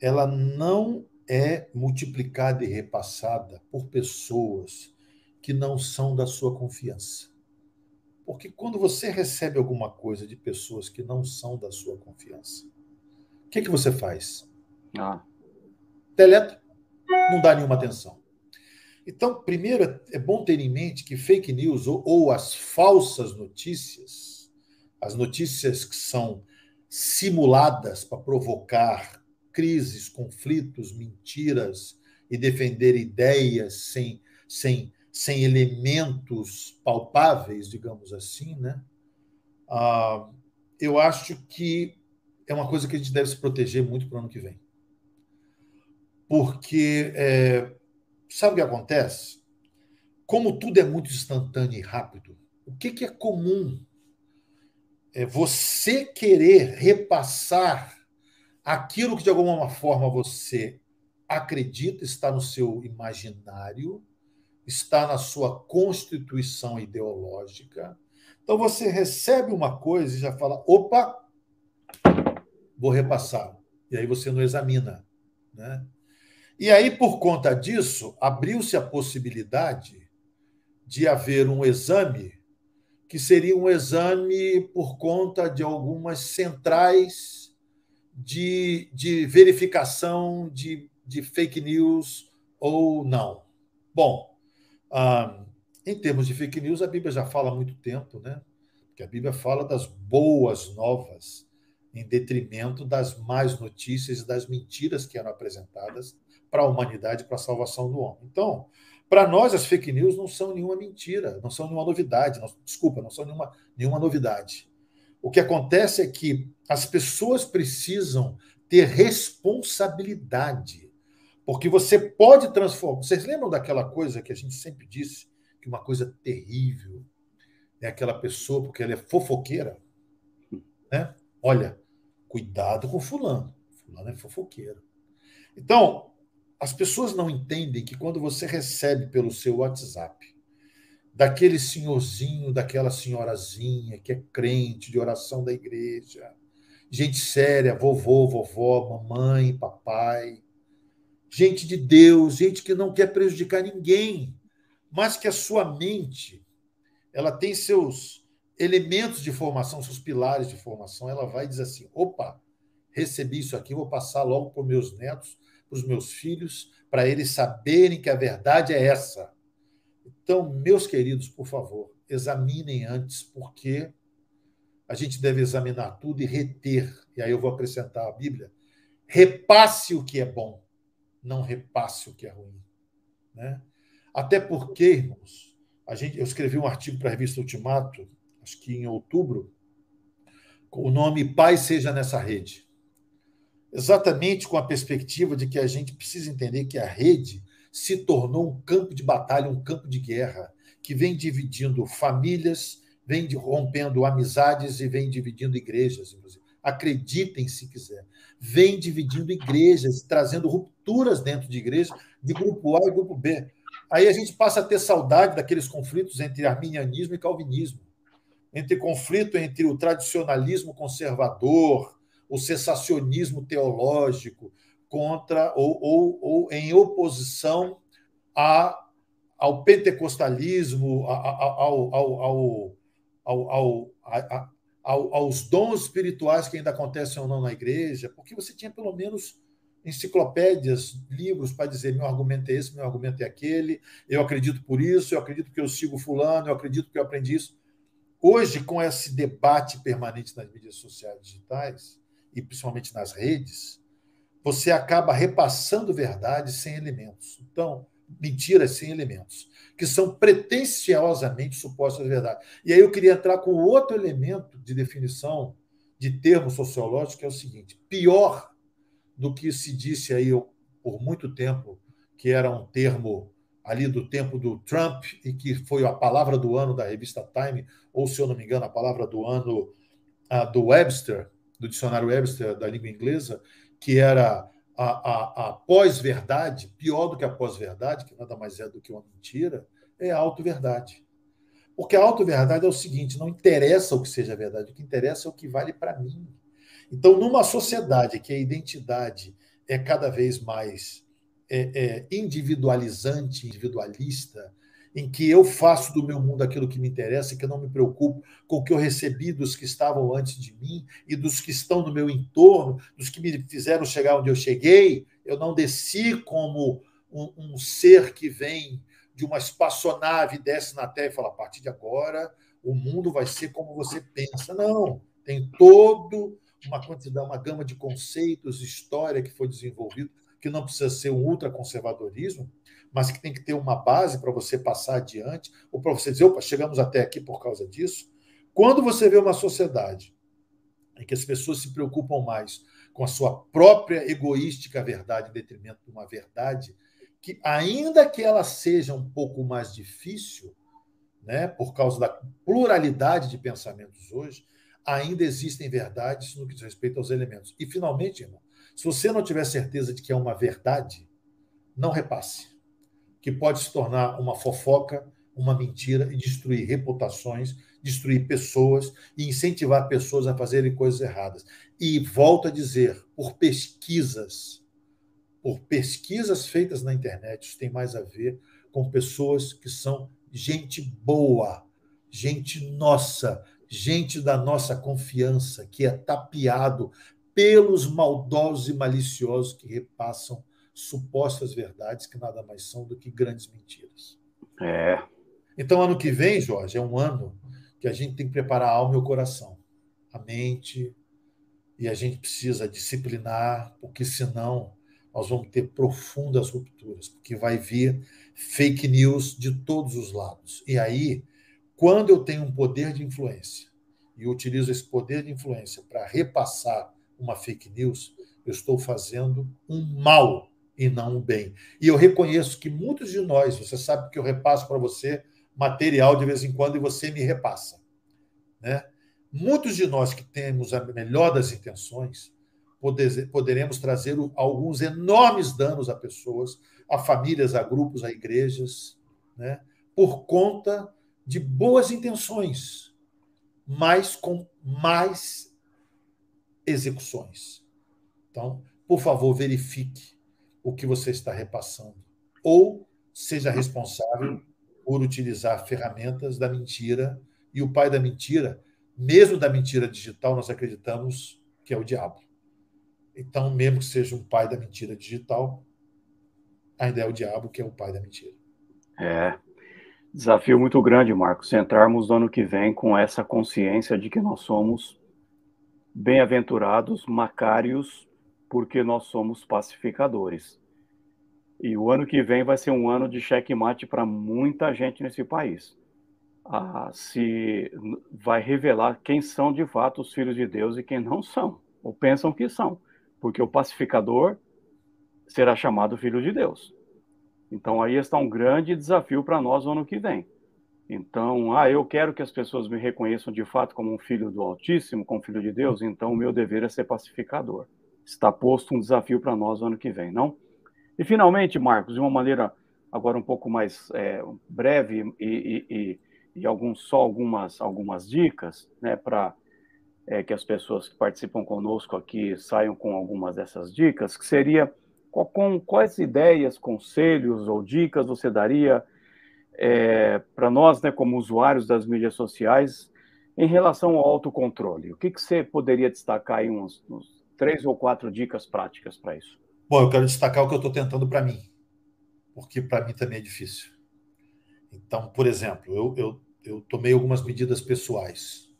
ela não é multiplicada e repassada por pessoas que não são da sua confiança. Porque quando você recebe alguma coisa de pessoas que não são da sua confiança, o que, que você faz? Ah. Deleta. Não dá nenhuma atenção. Então, primeiro, é bom ter em mente que fake news ou, ou as falsas notícias, as notícias que são simuladas para provocar crises, conflitos, mentiras e defender ideias sem, sem sem elementos palpáveis, digamos assim, né? Ah, eu acho que é uma coisa que a gente deve se proteger muito para o ano que vem. Porque, é, sabe o que acontece? Como tudo é muito instantâneo e rápido, o que, que é comum? É você querer repassar aquilo que de alguma forma você acredita, está no seu imaginário, está na sua constituição ideológica. Então você recebe uma coisa e já fala: opa, vou repassar. E aí você não examina. Né? E aí, por conta disso, abriu-se a possibilidade de haver um exame que seria um exame por conta de algumas centrais de, de verificação de, de fake news ou não. Bom, ah, em termos de fake news, a Bíblia já fala há muito tempo, né? Porque a Bíblia fala das boas novas em detrimento das más notícias e das mentiras que eram apresentadas para a humanidade, para a salvação do homem. Então, para nós, as fake news não são nenhuma mentira, não são nenhuma novidade. Não, desculpa, não são nenhuma, nenhuma novidade. O que acontece é que as pessoas precisam ter responsabilidade porque você pode transformar. Vocês lembram daquela coisa que a gente sempre disse, que uma coisa terrível é aquela pessoa porque ela é fofoqueira? Né? Olha, cuidado com fulano. Fulano é fofoqueiro. Então, as pessoas não entendem que quando você recebe pelo seu WhatsApp daquele senhorzinho, daquela senhorazinha que é crente de oração da igreja, gente séria, vovô, vovó, mamãe, papai, gente de Deus, gente que não quer prejudicar ninguém, mas que a sua mente ela tem seus elementos de formação, seus pilares de formação, ela vai dizer assim: opa, recebi isso aqui, vou passar logo para meus netos, os meus filhos, para eles saberem que a verdade é essa. Então, meus queridos, por favor, examinem antes, porque a gente deve examinar tudo e reter. E aí eu vou acrescentar a Bíblia. Repasse o que é bom não repasse o que é ruim. Né? Até porque, irmãos, a gente, eu escrevi um artigo para a revista Ultimato, acho que em outubro, com o nome Pai Seja Nessa Rede. Exatamente com a perspectiva de que a gente precisa entender que a rede se tornou um campo de batalha, um campo de guerra, que vem dividindo famílias, vem rompendo amizades e vem dividindo igrejas, inclusive. Acreditem se quiser. Vem dividindo igrejas, trazendo rupturas dentro de igrejas, de grupo A e grupo B. Aí a gente passa a ter saudade daqueles conflitos entre arminianismo e calvinismo, entre conflito entre o tradicionalismo conservador, o cessacionismo teológico, contra ou, ou, ou em oposição a, ao pentecostalismo, ao, ao, ao, aos dons espirituais que ainda acontecem ou não na igreja, porque você tinha pelo menos enciclopédias, livros para dizer meu argumento é esse, meu argumento é aquele, eu acredito por isso, eu acredito que eu sigo fulano, eu acredito que eu aprendi isso. Hoje, com esse debate permanente nas mídias sociais digitais, e principalmente nas redes, você acaba repassando verdades sem elementos. Então, mentiras sem elementos, que são pretensiosamente supostas verdades. E aí eu queria entrar com outro elemento de definição de termo sociológico, que é o seguinte: pior do que se disse aí por muito tempo, que era um termo ali do tempo do Trump e que foi a palavra do ano da revista Time, ou se eu não me engano, a palavra do ano uh, do Webster, do dicionário Webster da língua inglesa, que era a, a, a pós-verdade, pior do que a pós-verdade, que nada mais é do que uma mentira, é a auto-verdade. Porque a auto-verdade é o seguinte: não interessa o que seja verdade, o que interessa é o que vale para mim. Então, numa sociedade que a identidade é cada vez mais é, é, individualizante, individualista, em que eu faço do meu mundo aquilo que me interessa, que eu não me preocupo com o que eu recebi dos que estavam antes de mim e dos que estão no meu entorno, dos que me fizeram chegar onde eu cheguei. Eu não desci como um, um ser que vem de uma espaçonave, desce na Terra e fala: a partir de agora o mundo vai ser como você pensa. Não, tem todo uma quantidade, uma gama de conceitos, história que foi desenvolvido, que não precisa ser um ultraconservadorismo, mas que tem que ter uma base para você passar adiante, ou para você dizer, opa, chegamos até aqui por causa disso. Quando você vê uma sociedade em que as pessoas se preocupam mais com a sua própria egoística verdade em detrimento de uma verdade que, ainda que ela seja um pouco mais difícil, né, por causa da pluralidade de pensamentos hoje, ainda existem verdades no que diz respeito aos elementos. E, finalmente, irmão, se você não tiver certeza de que é uma verdade, não repasse, que pode se tornar uma fofoca, uma mentira e destruir reputações, destruir pessoas e incentivar pessoas a fazerem coisas erradas. E volto a dizer, por pesquisas, por pesquisas feitas na internet, isso tem mais a ver com pessoas que são gente boa, gente nossa, gente da nossa confiança, que é tapeado pelos maldosos e maliciosos que repassam supostas verdades que nada mais são do que grandes mentiras. É. Então, ano que vem, Jorge, é um ano que a gente tem que preparar a alma e o coração, a mente, e a gente precisa disciplinar, porque senão nós vamos ter profundas rupturas, porque vai vir fake news de todos os lados. E aí, quando eu tenho um poder de influência e utilizo esse poder de influência para repassar uma fake news, eu estou fazendo um mal e não um bem. E eu reconheço que muitos de nós, você sabe que eu repasso para você material de vez em quando e você me repassa. Né? Muitos de nós que temos a melhor das intenções, poderemos trazer alguns enormes danos a pessoas, a famílias, a grupos, a igrejas, né? por conta de boas intenções, mas com mais execuções. Então, por favor, verifique o que você está repassando. Ou seja responsável por utilizar ferramentas da mentira. E o pai da mentira, mesmo da mentira digital, nós acreditamos que é o diabo. Então, mesmo que seja um pai da mentira digital, ainda é o diabo que é o pai da mentira. É. Desafio muito grande, Marcos, entrarmos no ano que vem com essa consciência de que nós somos bem-aventurados, macários, porque nós somos pacificadores. E o ano que vem vai ser um ano de checkmate para muita gente nesse país. Ah, se vai revelar quem são de fato os filhos de Deus e quem não são, ou pensam que são, porque o pacificador será chamado filho de Deus. Então aí está um grande desafio para nós no ano que vem. Então, ah, eu quero que as pessoas me reconheçam de fato como um filho do Altíssimo, como filho de Deus, então o meu dever é ser pacificador. Está posto um desafio para nós no ano que vem, não? E finalmente, Marcos, de uma maneira agora um pouco mais é, breve e, e, e, e alguns, só algumas, algumas dicas, né, para é, que as pessoas que participam conosco aqui saiam com algumas dessas dicas, que seria com quais ideias, conselhos ou dicas você daria é, para nós, né, como usuários das mídias sociais, em relação ao autocontrole? O que, que você poderia destacar aí, uns, uns três ou quatro dicas práticas para isso? Bom, eu quero destacar o que eu estou tentando para mim, porque para mim também é difícil. Então, por exemplo, eu, eu, eu tomei algumas medidas pessoais.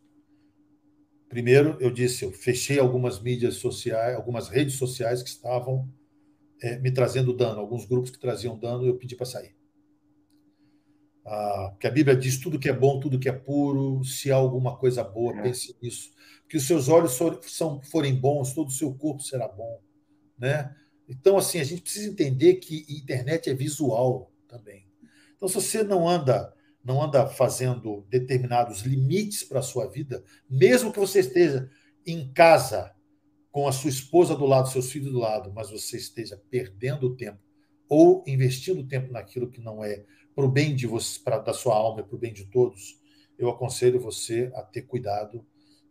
Primeiro, eu disse, eu fechei algumas mídias sociais, algumas redes sociais que estavam é, me trazendo dano, alguns grupos que traziam dano, eu pedi para sair. Ah, que a Bíblia diz tudo que é bom, tudo que é puro, se há alguma coisa boa, é. pense nisso. Que os seus olhos são, forem bons, todo o seu corpo será bom. Né? Então, assim, a gente precisa entender que internet é visual também. Então, se você não anda não anda fazendo determinados limites para a sua vida, mesmo que você esteja em casa com a sua esposa do lado, seus filhos do lado, mas você esteja perdendo tempo ou investindo tempo naquilo que não é para o bem de você, pra, da sua alma e para o bem de todos, eu aconselho você a ter cuidado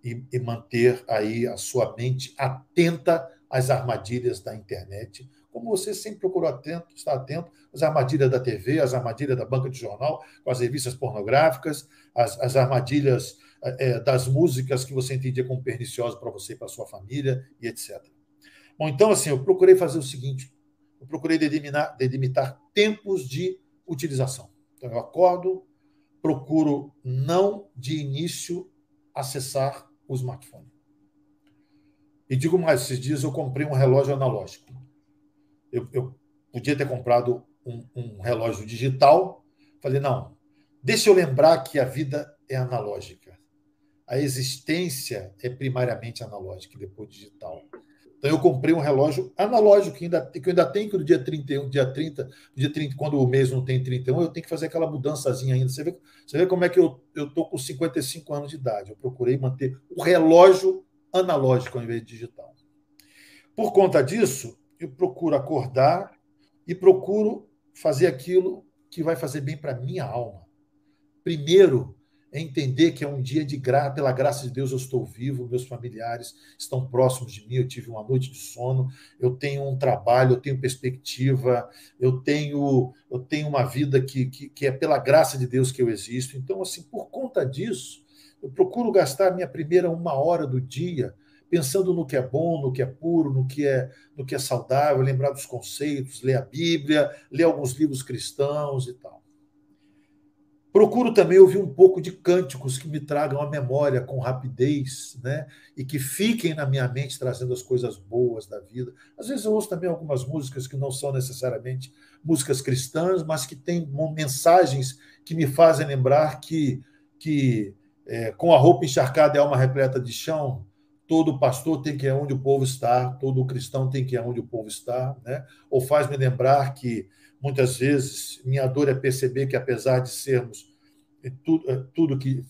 e, e manter aí a sua mente atenta às armadilhas da internet, como você sempre procurou atento, estar atento às armadilhas da TV, às armadilhas da banca de jornal, com as revistas pornográficas, as, as armadilhas é, das músicas que você entendia como perniciosas para você e para sua família, e etc. Bom, então, assim, eu procurei fazer o seguinte: eu procurei delimitar, delimitar tempos de utilização. Então, eu acordo, procuro não de início acessar o smartphone. E digo mais, esses dias eu comprei um relógio analógico eu, eu podia ter comprado um, um relógio digital. Falei, não, deixa eu lembrar que a vida é analógica. A existência é primariamente analógica e depois digital. Então eu comprei um relógio analógico que ainda, que eu ainda tenho que no dia 31, dia 30, dia 30, quando o mês não tem 31, eu tenho que fazer aquela mudançazinha ainda. Você vê, você vê como é que eu estou com 55 anos de idade. Eu procurei manter o relógio analógico ao invés de digital. Por conta disso, eu procuro acordar e procuro fazer aquilo que vai fazer bem para minha alma. Primeiro, é entender que é um dia de graça, pela graça de Deus eu estou vivo, meus familiares estão próximos de mim, eu tive uma noite de sono, eu tenho um trabalho, eu tenho perspectiva, eu tenho eu tenho uma vida que, que, que é pela graça de Deus que eu existo. Então, assim, por conta disso, eu procuro gastar minha primeira uma hora do dia pensando no que é bom, no que é puro, no que é, no que é saudável, lembrar dos conceitos, ler a Bíblia, ler alguns livros cristãos e tal. Procuro também ouvir um pouco de cânticos que me tragam a memória com rapidez, né? E que fiquem na minha mente trazendo as coisas boas da vida. Às vezes eu ouço também algumas músicas que não são necessariamente músicas cristãs, mas que têm mensagens que me fazem lembrar que, que é, com a roupa encharcada e a alma repleta de chão, todo pastor tem que ir onde o povo está, todo cristão tem que ir onde o povo está, né? Ou faz-me lembrar que muitas vezes minha dor é perceber que apesar de sermos tudo, eh, tudo que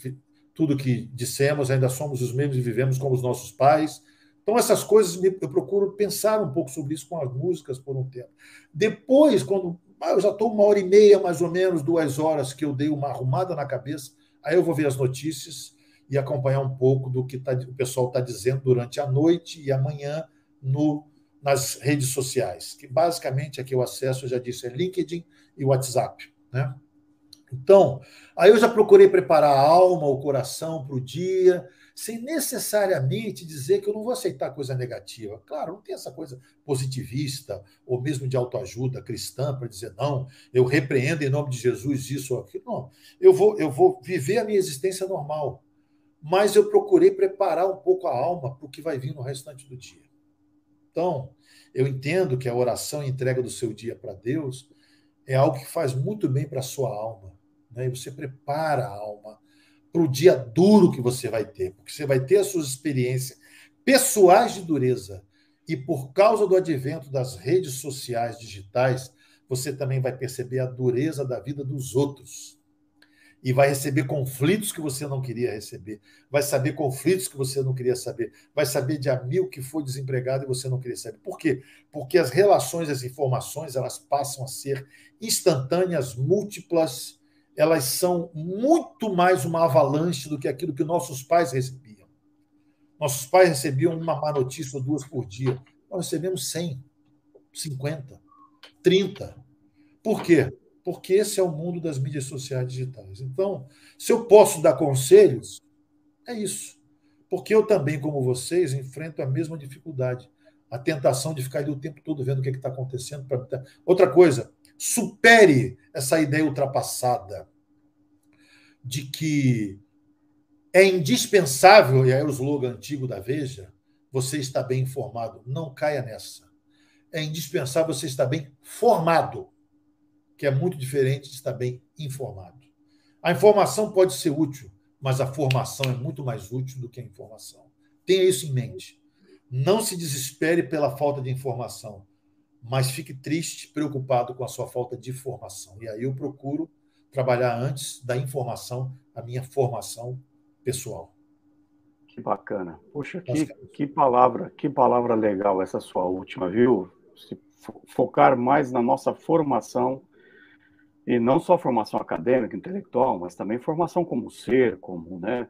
tudo que dissemos, ainda somos os mesmos e vivemos como os nossos pais. Então, essas coisas eu procuro pensar um pouco sobre isso com as músicas por um tempo. Depois, quando ah, eu já estou uma hora e meia, mais ou menos, duas horas que eu dei uma arrumada na cabeça, aí eu vou ver as notícias e acompanhar um pouco do que tá, o pessoal está dizendo durante a noite e amanhã no, nas redes sociais, que basicamente aqui o acesso, eu já disse, é LinkedIn e WhatsApp. Né? Então, aí eu já procurei preparar a alma, o coração para o dia, sem necessariamente dizer que eu não vou aceitar coisa negativa. Claro, não tem essa coisa positivista ou mesmo de autoajuda cristã para dizer não, eu repreendo em nome de Jesus isso ou aquilo. Não, eu vou, eu vou viver a minha existência normal mas eu procurei preparar um pouco a alma para o que vai vir no restante do dia. Então, eu entendo que a oração e entrega do seu dia para Deus é algo que faz muito bem para a sua alma. Né? E você prepara a alma para o dia duro que você vai ter, porque você vai ter as suas experiências pessoais de dureza. E por causa do advento das redes sociais digitais, você também vai perceber a dureza da vida dos outros. E vai receber conflitos que você não queria receber, vai saber conflitos que você não queria saber, vai saber de amigo que foi desempregado e você não queria saber. Por quê? Porque as relações, as informações, elas passam a ser instantâneas, múltiplas, elas são muito mais uma avalanche do que aquilo que nossos pais recebiam. Nossos pais recebiam uma má notícia ou duas por dia. Nós recebemos 100, 50, 30. Por quê? Porque esse é o mundo das mídias sociais digitais. Então, se eu posso dar conselhos, é isso. Porque eu também, como vocês, enfrento a mesma dificuldade. A tentação de ficar ali o tempo todo vendo o que é está acontecendo. Outra coisa, supere essa ideia ultrapassada de que é indispensável, e aí é o slogan antigo da Veja, você está bem informado. Não caia nessa. É indispensável você estar bem formado que é muito diferente de estar bem informado. A informação pode ser útil, mas a formação é muito mais útil do que a informação. Tenha isso em mente. Não se desespere pela falta de informação, mas fique triste, preocupado com a sua falta de formação. E aí eu procuro trabalhar antes da informação a minha formação pessoal. Que bacana. Poxa, que, que palavra, que palavra legal essa sua última, viu? Se focar mais na nossa formação e não só formação acadêmica, intelectual, mas também formação como ser, como né,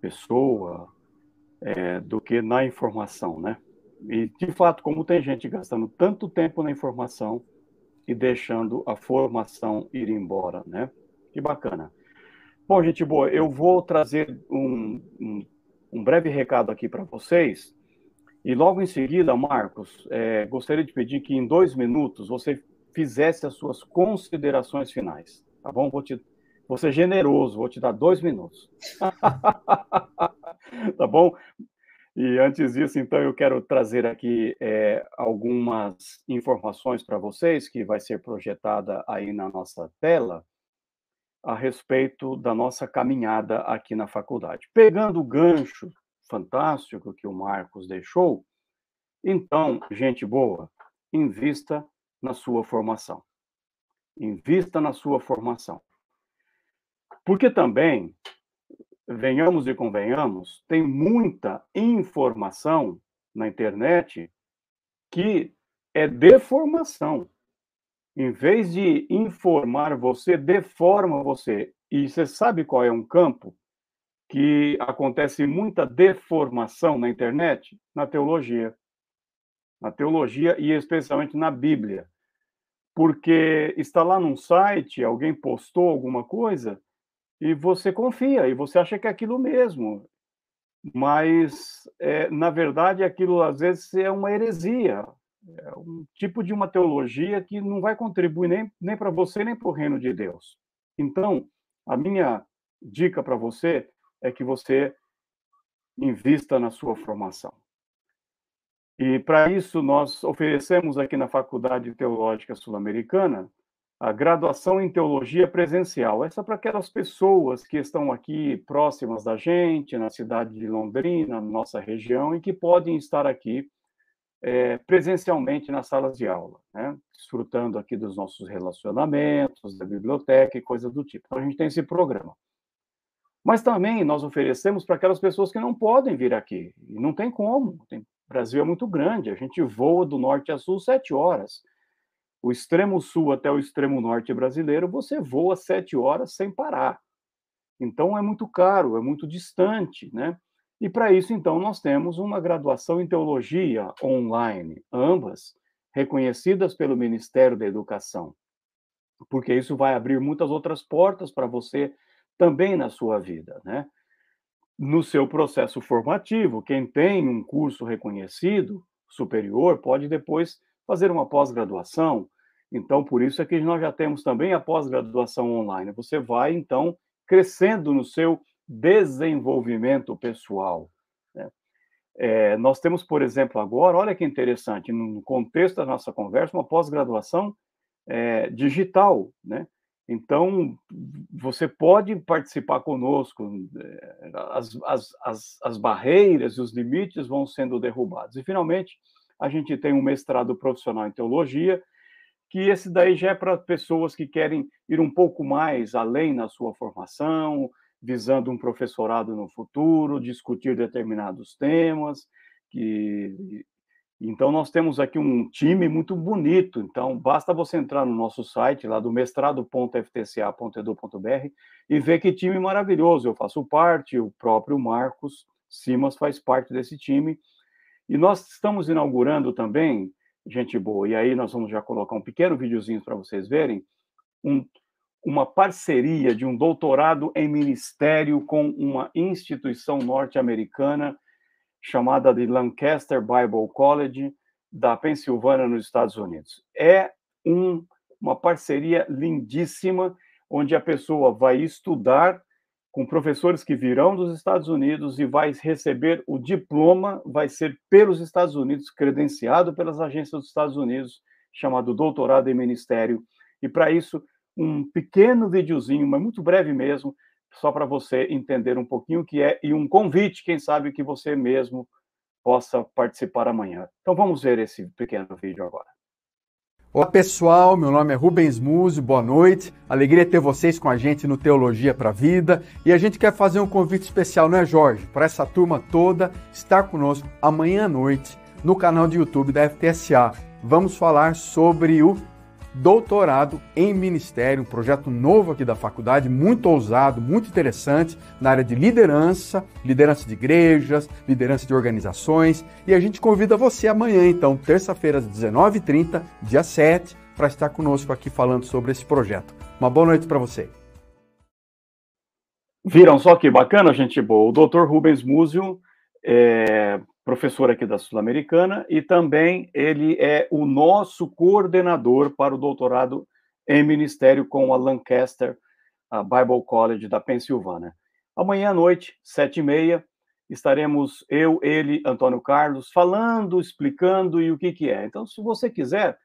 pessoa, é, do que na informação, né? E, de fato, como tem gente gastando tanto tempo na informação e deixando a formação ir embora, né? Que bacana. Bom, gente boa, eu vou trazer um, um, um breve recado aqui para vocês. E logo em seguida, Marcos, é, gostaria de pedir que em dois minutos você fizesse as suas considerações finais. Tá bom? Vou, te, vou ser generoso, vou te dar dois minutos. tá bom? E antes disso, então, eu quero trazer aqui é, algumas informações para vocês, que vai ser projetada aí na nossa tela, a respeito da nossa caminhada aqui na faculdade. Pegando o gancho fantástico que o Marcos deixou, então, gente boa, invista na sua formação. Invista na sua formação. Porque também, venhamos e convenhamos, tem muita informação na internet que é deformação. Em vez de informar você, deforma você. E você sabe qual é um campo que acontece muita deformação na internet? Na teologia na teologia e especialmente na Bíblia. Porque está lá num site, alguém postou alguma coisa e você confia e você acha que é aquilo mesmo. Mas, é, na verdade, aquilo às vezes é uma heresia, é um tipo de uma teologia que não vai contribuir nem, nem para você nem para o reino de Deus. Então, a minha dica para você é que você invista na sua formação. E para isso nós oferecemos aqui na Faculdade Teológica Sul-Americana a graduação em teologia presencial. Essa é para aquelas pessoas que estão aqui próximas da gente, na cidade de Londrina, na nossa região, e que podem estar aqui é, presencialmente nas salas de aula, né? desfrutando aqui dos nossos relacionamentos, da biblioteca e coisa do tipo. Então, a gente tem esse programa. Mas também nós oferecemos para aquelas pessoas que não podem vir aqui, e não tem como, tem o Brasil é muito grande, a gente voa do norte a sul sete horas. O extremo sul até o extremo norte brasileiro, você voa sete horas sem parar. Então é muito caro, é muito distante, né? E para isso, então, nós temos uma graduação em teologia online, ambas reconhecidas pelo Ministério da Educação, porque isso vai abrir muitas outras portas para você também na sua vida, né? No seu processo formativo. Quem tem um curso reconhecido superior pode depois fazer uma pós-graduação. Então, por isso é que nós já temos também a pós-graduação online. Você vai, então, crescendo no seu desenvolvimento pessoal. Né? É, nós temos, por exemplo, agora, olha que interessante, no contexto da nossa conversa, uma pós-graduação é, digital, né? Então, você pode participar conosco, eh, as, as, as, as barreiras e os limites vão sendo derrubados. E, finalmente, a gente tem um mestrado profissional em teologia, que esse daí já é para pessoas que querem ir um pouco mais além na sua formação, visando um professorado no futuro, discutir determinados temas, que então nós temos aqui um time muito bonito. Então basta você entrar no nosso site lá do mestrado.ftca.edu.br e ver que time maravilhoso. Eu faço parte, o próprio Marcos Simas faz parte desse time. E nós estamos inaugurando também, gente boa, e aí nós vamos já colocar um pequeno videozinho para vocês verem, um, uma parceria de um doutorado em ministério com uma instituição norte-americana chamada de Lancaster Bible College da Pensilvânia, nos Estados Unidos. É um, uma parceria lindíssima, onde a pessoa vai estudar com professores que virão dos Estados Unidos e vai receber o diploma, vai ser pelos Estados Unidos, credenciado pelas agências dos Estados Unidos, chamado Doutorado em Ministério. E para isso, um pequeno videozinho, mas muito breve mesmo, só para você entender um pouquinho o que é e um convite, quem sabe que você mesmo possa participar amanhã. Então vamos ver esse pequeno vídeo agora. Olá pessoal, meu nome é Rubens Musi, boa noite. Alegria ter vocês com a gente no Teologia para a Vida. E a gente quer fazer um convite especial, não é Jorge? Para essa turma toda estar conosco amanhã à noite no canal de YouTube da FTSA. Vamos falar sobre o doutorado em ministério, um projeto novo aqui da faculdade, muito ousado, muito interessante na área de liderança, liderança de igrejas, liderança de organizações. E a gente convida você amanhã, então, terça-feira às 19h30, dia 7, para estar conosco aqui falando sobre esse projeto. Uma boa noite para você. Viram só que bacana, gente boa? O Dr. Rubens Múzio é, professor aqui da Sul-Americana, e também ele é o nosso coordenador para o doutorado em ministério com a Lancaster a Bible College da Pensilvânia. Amanhã à noite, sete e meia, estaremos eu, ele, Antônio Carlos, falando, explicando e o que, que é. Então, se você quiser,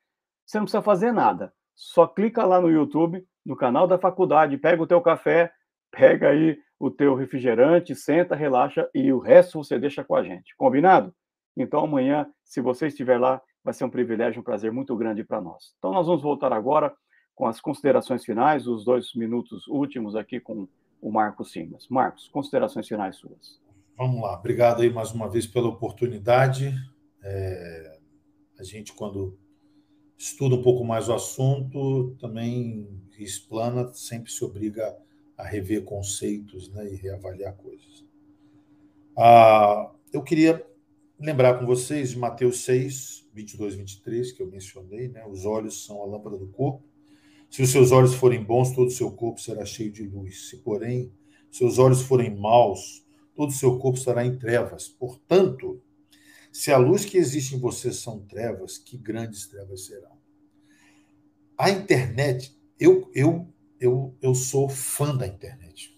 você não precisa fazer nada. Só clica lá no YouTube, no canal da faculdade, pega o teu café, pega aí o teu refrigerante, senta, relaxa e o resto você deixa com a gente. Combinado? Então amanhã, se você estiver lá, vai ser um privilégio, um prazer muito grande para nós. Então nós vamos voltar agora com as considerações finais, os dois minutos últimos aqui com o Marcos Simas. Marcos, considerações finais suas. Vamos lá, obrigado aí mais uma vez pela oportunidade. É... a gente, quando estuda um pouco mais o assunto, também explana, sempre se obriga a a rever conceitos né, e reavaliar coisas. Ah, eu queria lembrar com vocês de Mateus 6, 22 23, que eu mencionei, né? Os olhos são a lâmpada do corpo. Se os seus olhos forem bons, todo o seu corpo será cheio de luz. Se, porém, seus olhos forem maus, todo o seu corpo estará em trevas. Portanto, se a luz que existe em você são trevas, que grandes trevas serão. A internet, eu, eu eu, eu sou fã da internet.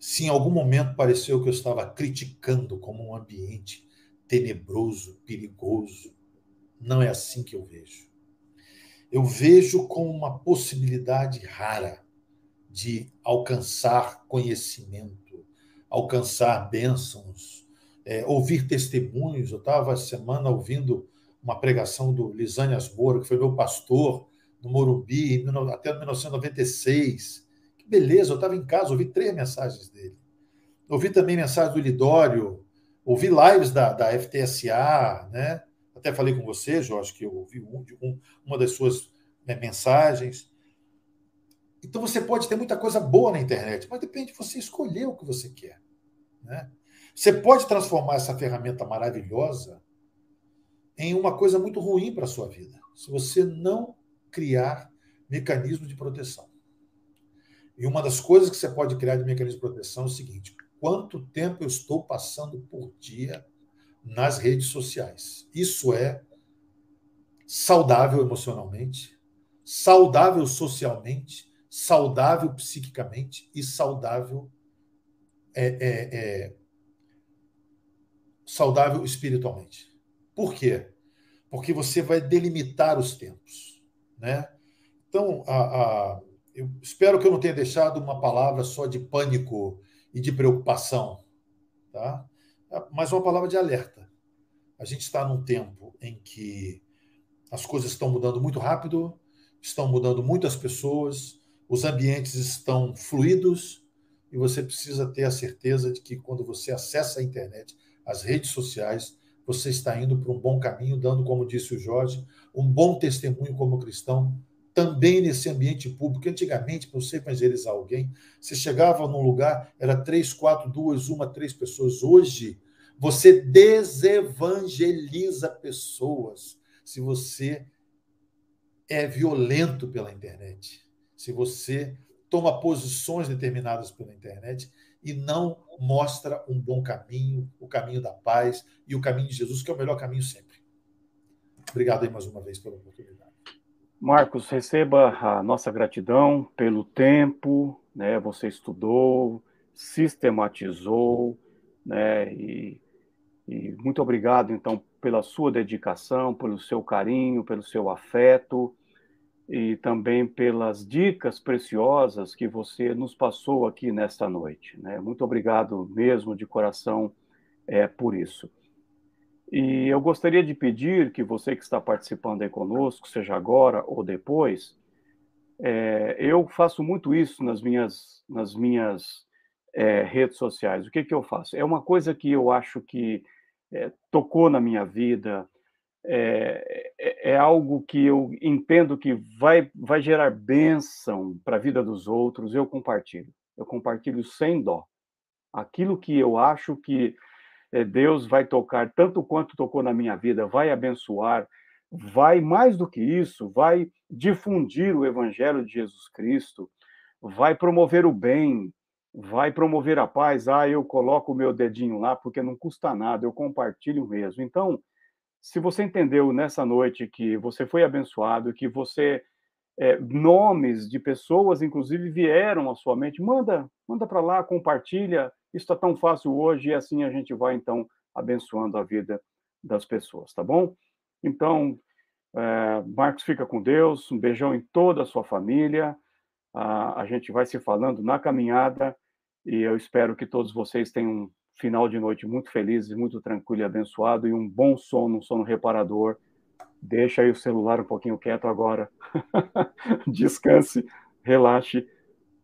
Se em algum momento pareceu que eu estava criticando como um ambiente tenebroso, perigoso, não é assim que eu vejo. Eu vejo como uma possibilidade rara de alcançar conhecimento, alcançar bênçãos, é, ouvir testemunhos. Eu estava semana ouvindo uma pregação do Lisânias Moura, que foi meu pastor, no Morumbi, até 1996. Que beleza, eu estava em casa, ouvi três mensagens dele. Ouvi também mensagem do Lidório, ouvi lives da, da FTSA, né? Até falei com você, Jorge, que eu ouvi um, um, uma das suas né, mensagens. Então você pode ter muita coisa boa na internet, mas depende de você escolher o que você quer. Né? Você pode transformar essa ferramenta maravilhosa em uma coisa muito ruim para a sua vida. Se você não criar mecanismos de proteção. E uma das coisas que você pode criar de mecanismo de proteção é o seguinte: quanto tempo eu estou passando por dia nas redes sociais? Isso é saudável emocionalmente, saudável socialmente, saudável psiquicamente e saudável é, é, é, saudável espiritualmente. Por quê? Porque você vai delimitar os tempos. Né? Então, a, a, eu espero que eu não tenha deixado uma palavra só de pânico e de preocupação, tá? mas uma palavra de alerta. A gente está num tempo em que as coisas estão mudando muito rápido, estão mudando muitas pessoas, os ambientes estão fluidos e você precisa ter a certeza de que quando você acessa a internet, as redes sociais, você está indo para um bom caminho, dando, como disse o Jorge, um bom testemunho como cristão, também nesse ambiente público. Antigamente, para você evangelizar alguém, você chegava num lugar, era três, quatro, duas, uma, três pessoas. Hoje, você desevangeliza pessoas se você é violento pela internet, se você toma posições determinadas pela internet e não mostra um bom caminho, o caminho da paz e o caminho de Jesus, que é o melhor caminho sempre. Obrigado aí mais uma vez pela oportunidade. Marcos, receba a nossa gratidão pelo tempo, né? Você estudou, sistematizou, né? E e muito obrigado, então, pela sua dedicação, pelo seu carinho, pelo seu afeto e também pelas dicas preciosas que você nos passou aqui nesta noite. Né? Muito obrigado mesmo, de coração, é, por isso. E eu gostaria de pedir que você que está participando aí conosco, seja agora ou depois, é, eu faço muito isso nas minhas, nas minhas é, redes sociais. O que, que eu faço? É uma coisa que eu acho que é, tocou na minha vida, é, é, é, algo que eu entendo que vai, vai gerar bênção para a vida dos outros, eu compartilho. Eu compartilho sem dó. Aquilo que eu acho que é, Deus vai tocar, tanto quanto tocou na minha vida, vai abençoar, vai mais do que isso, vai difundir o Evangelho de Jesus Cristo, vai promover o bem, vai promover a paz. Ah, eu coloco o meu dedinho lá porque não custa nada, eu compartilho mesmo. Então, se você entendeu nessa noite que você foi abençoado, que você é, nomes de pessoas, inclusive, vieram à sua mente, manda, manda para lá, compartilha. Isso está tão fácil hoje e assim a gente vai então abençoando a vida das pessoas, tá bom? Então, é, Marcos fica com Deus, um beijão em toda a sua família. A, a gente vai se falando na caminhada e eu espero que todos vocês tenham final de noite muito feliz, muito tranquilo e abençoado e um bom sono, um sono reparador. Deixa aí o celular um pouquinho quieto agora. Descanse, relaxe,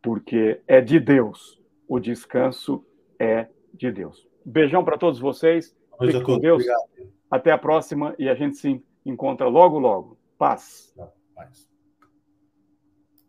porque é de Deus. O descanso é de Deus. Beijão para todos vocês. Fique com Deus. Obrigado. Até a próxima e a gente se encontra logo, logo. Paz. Paz.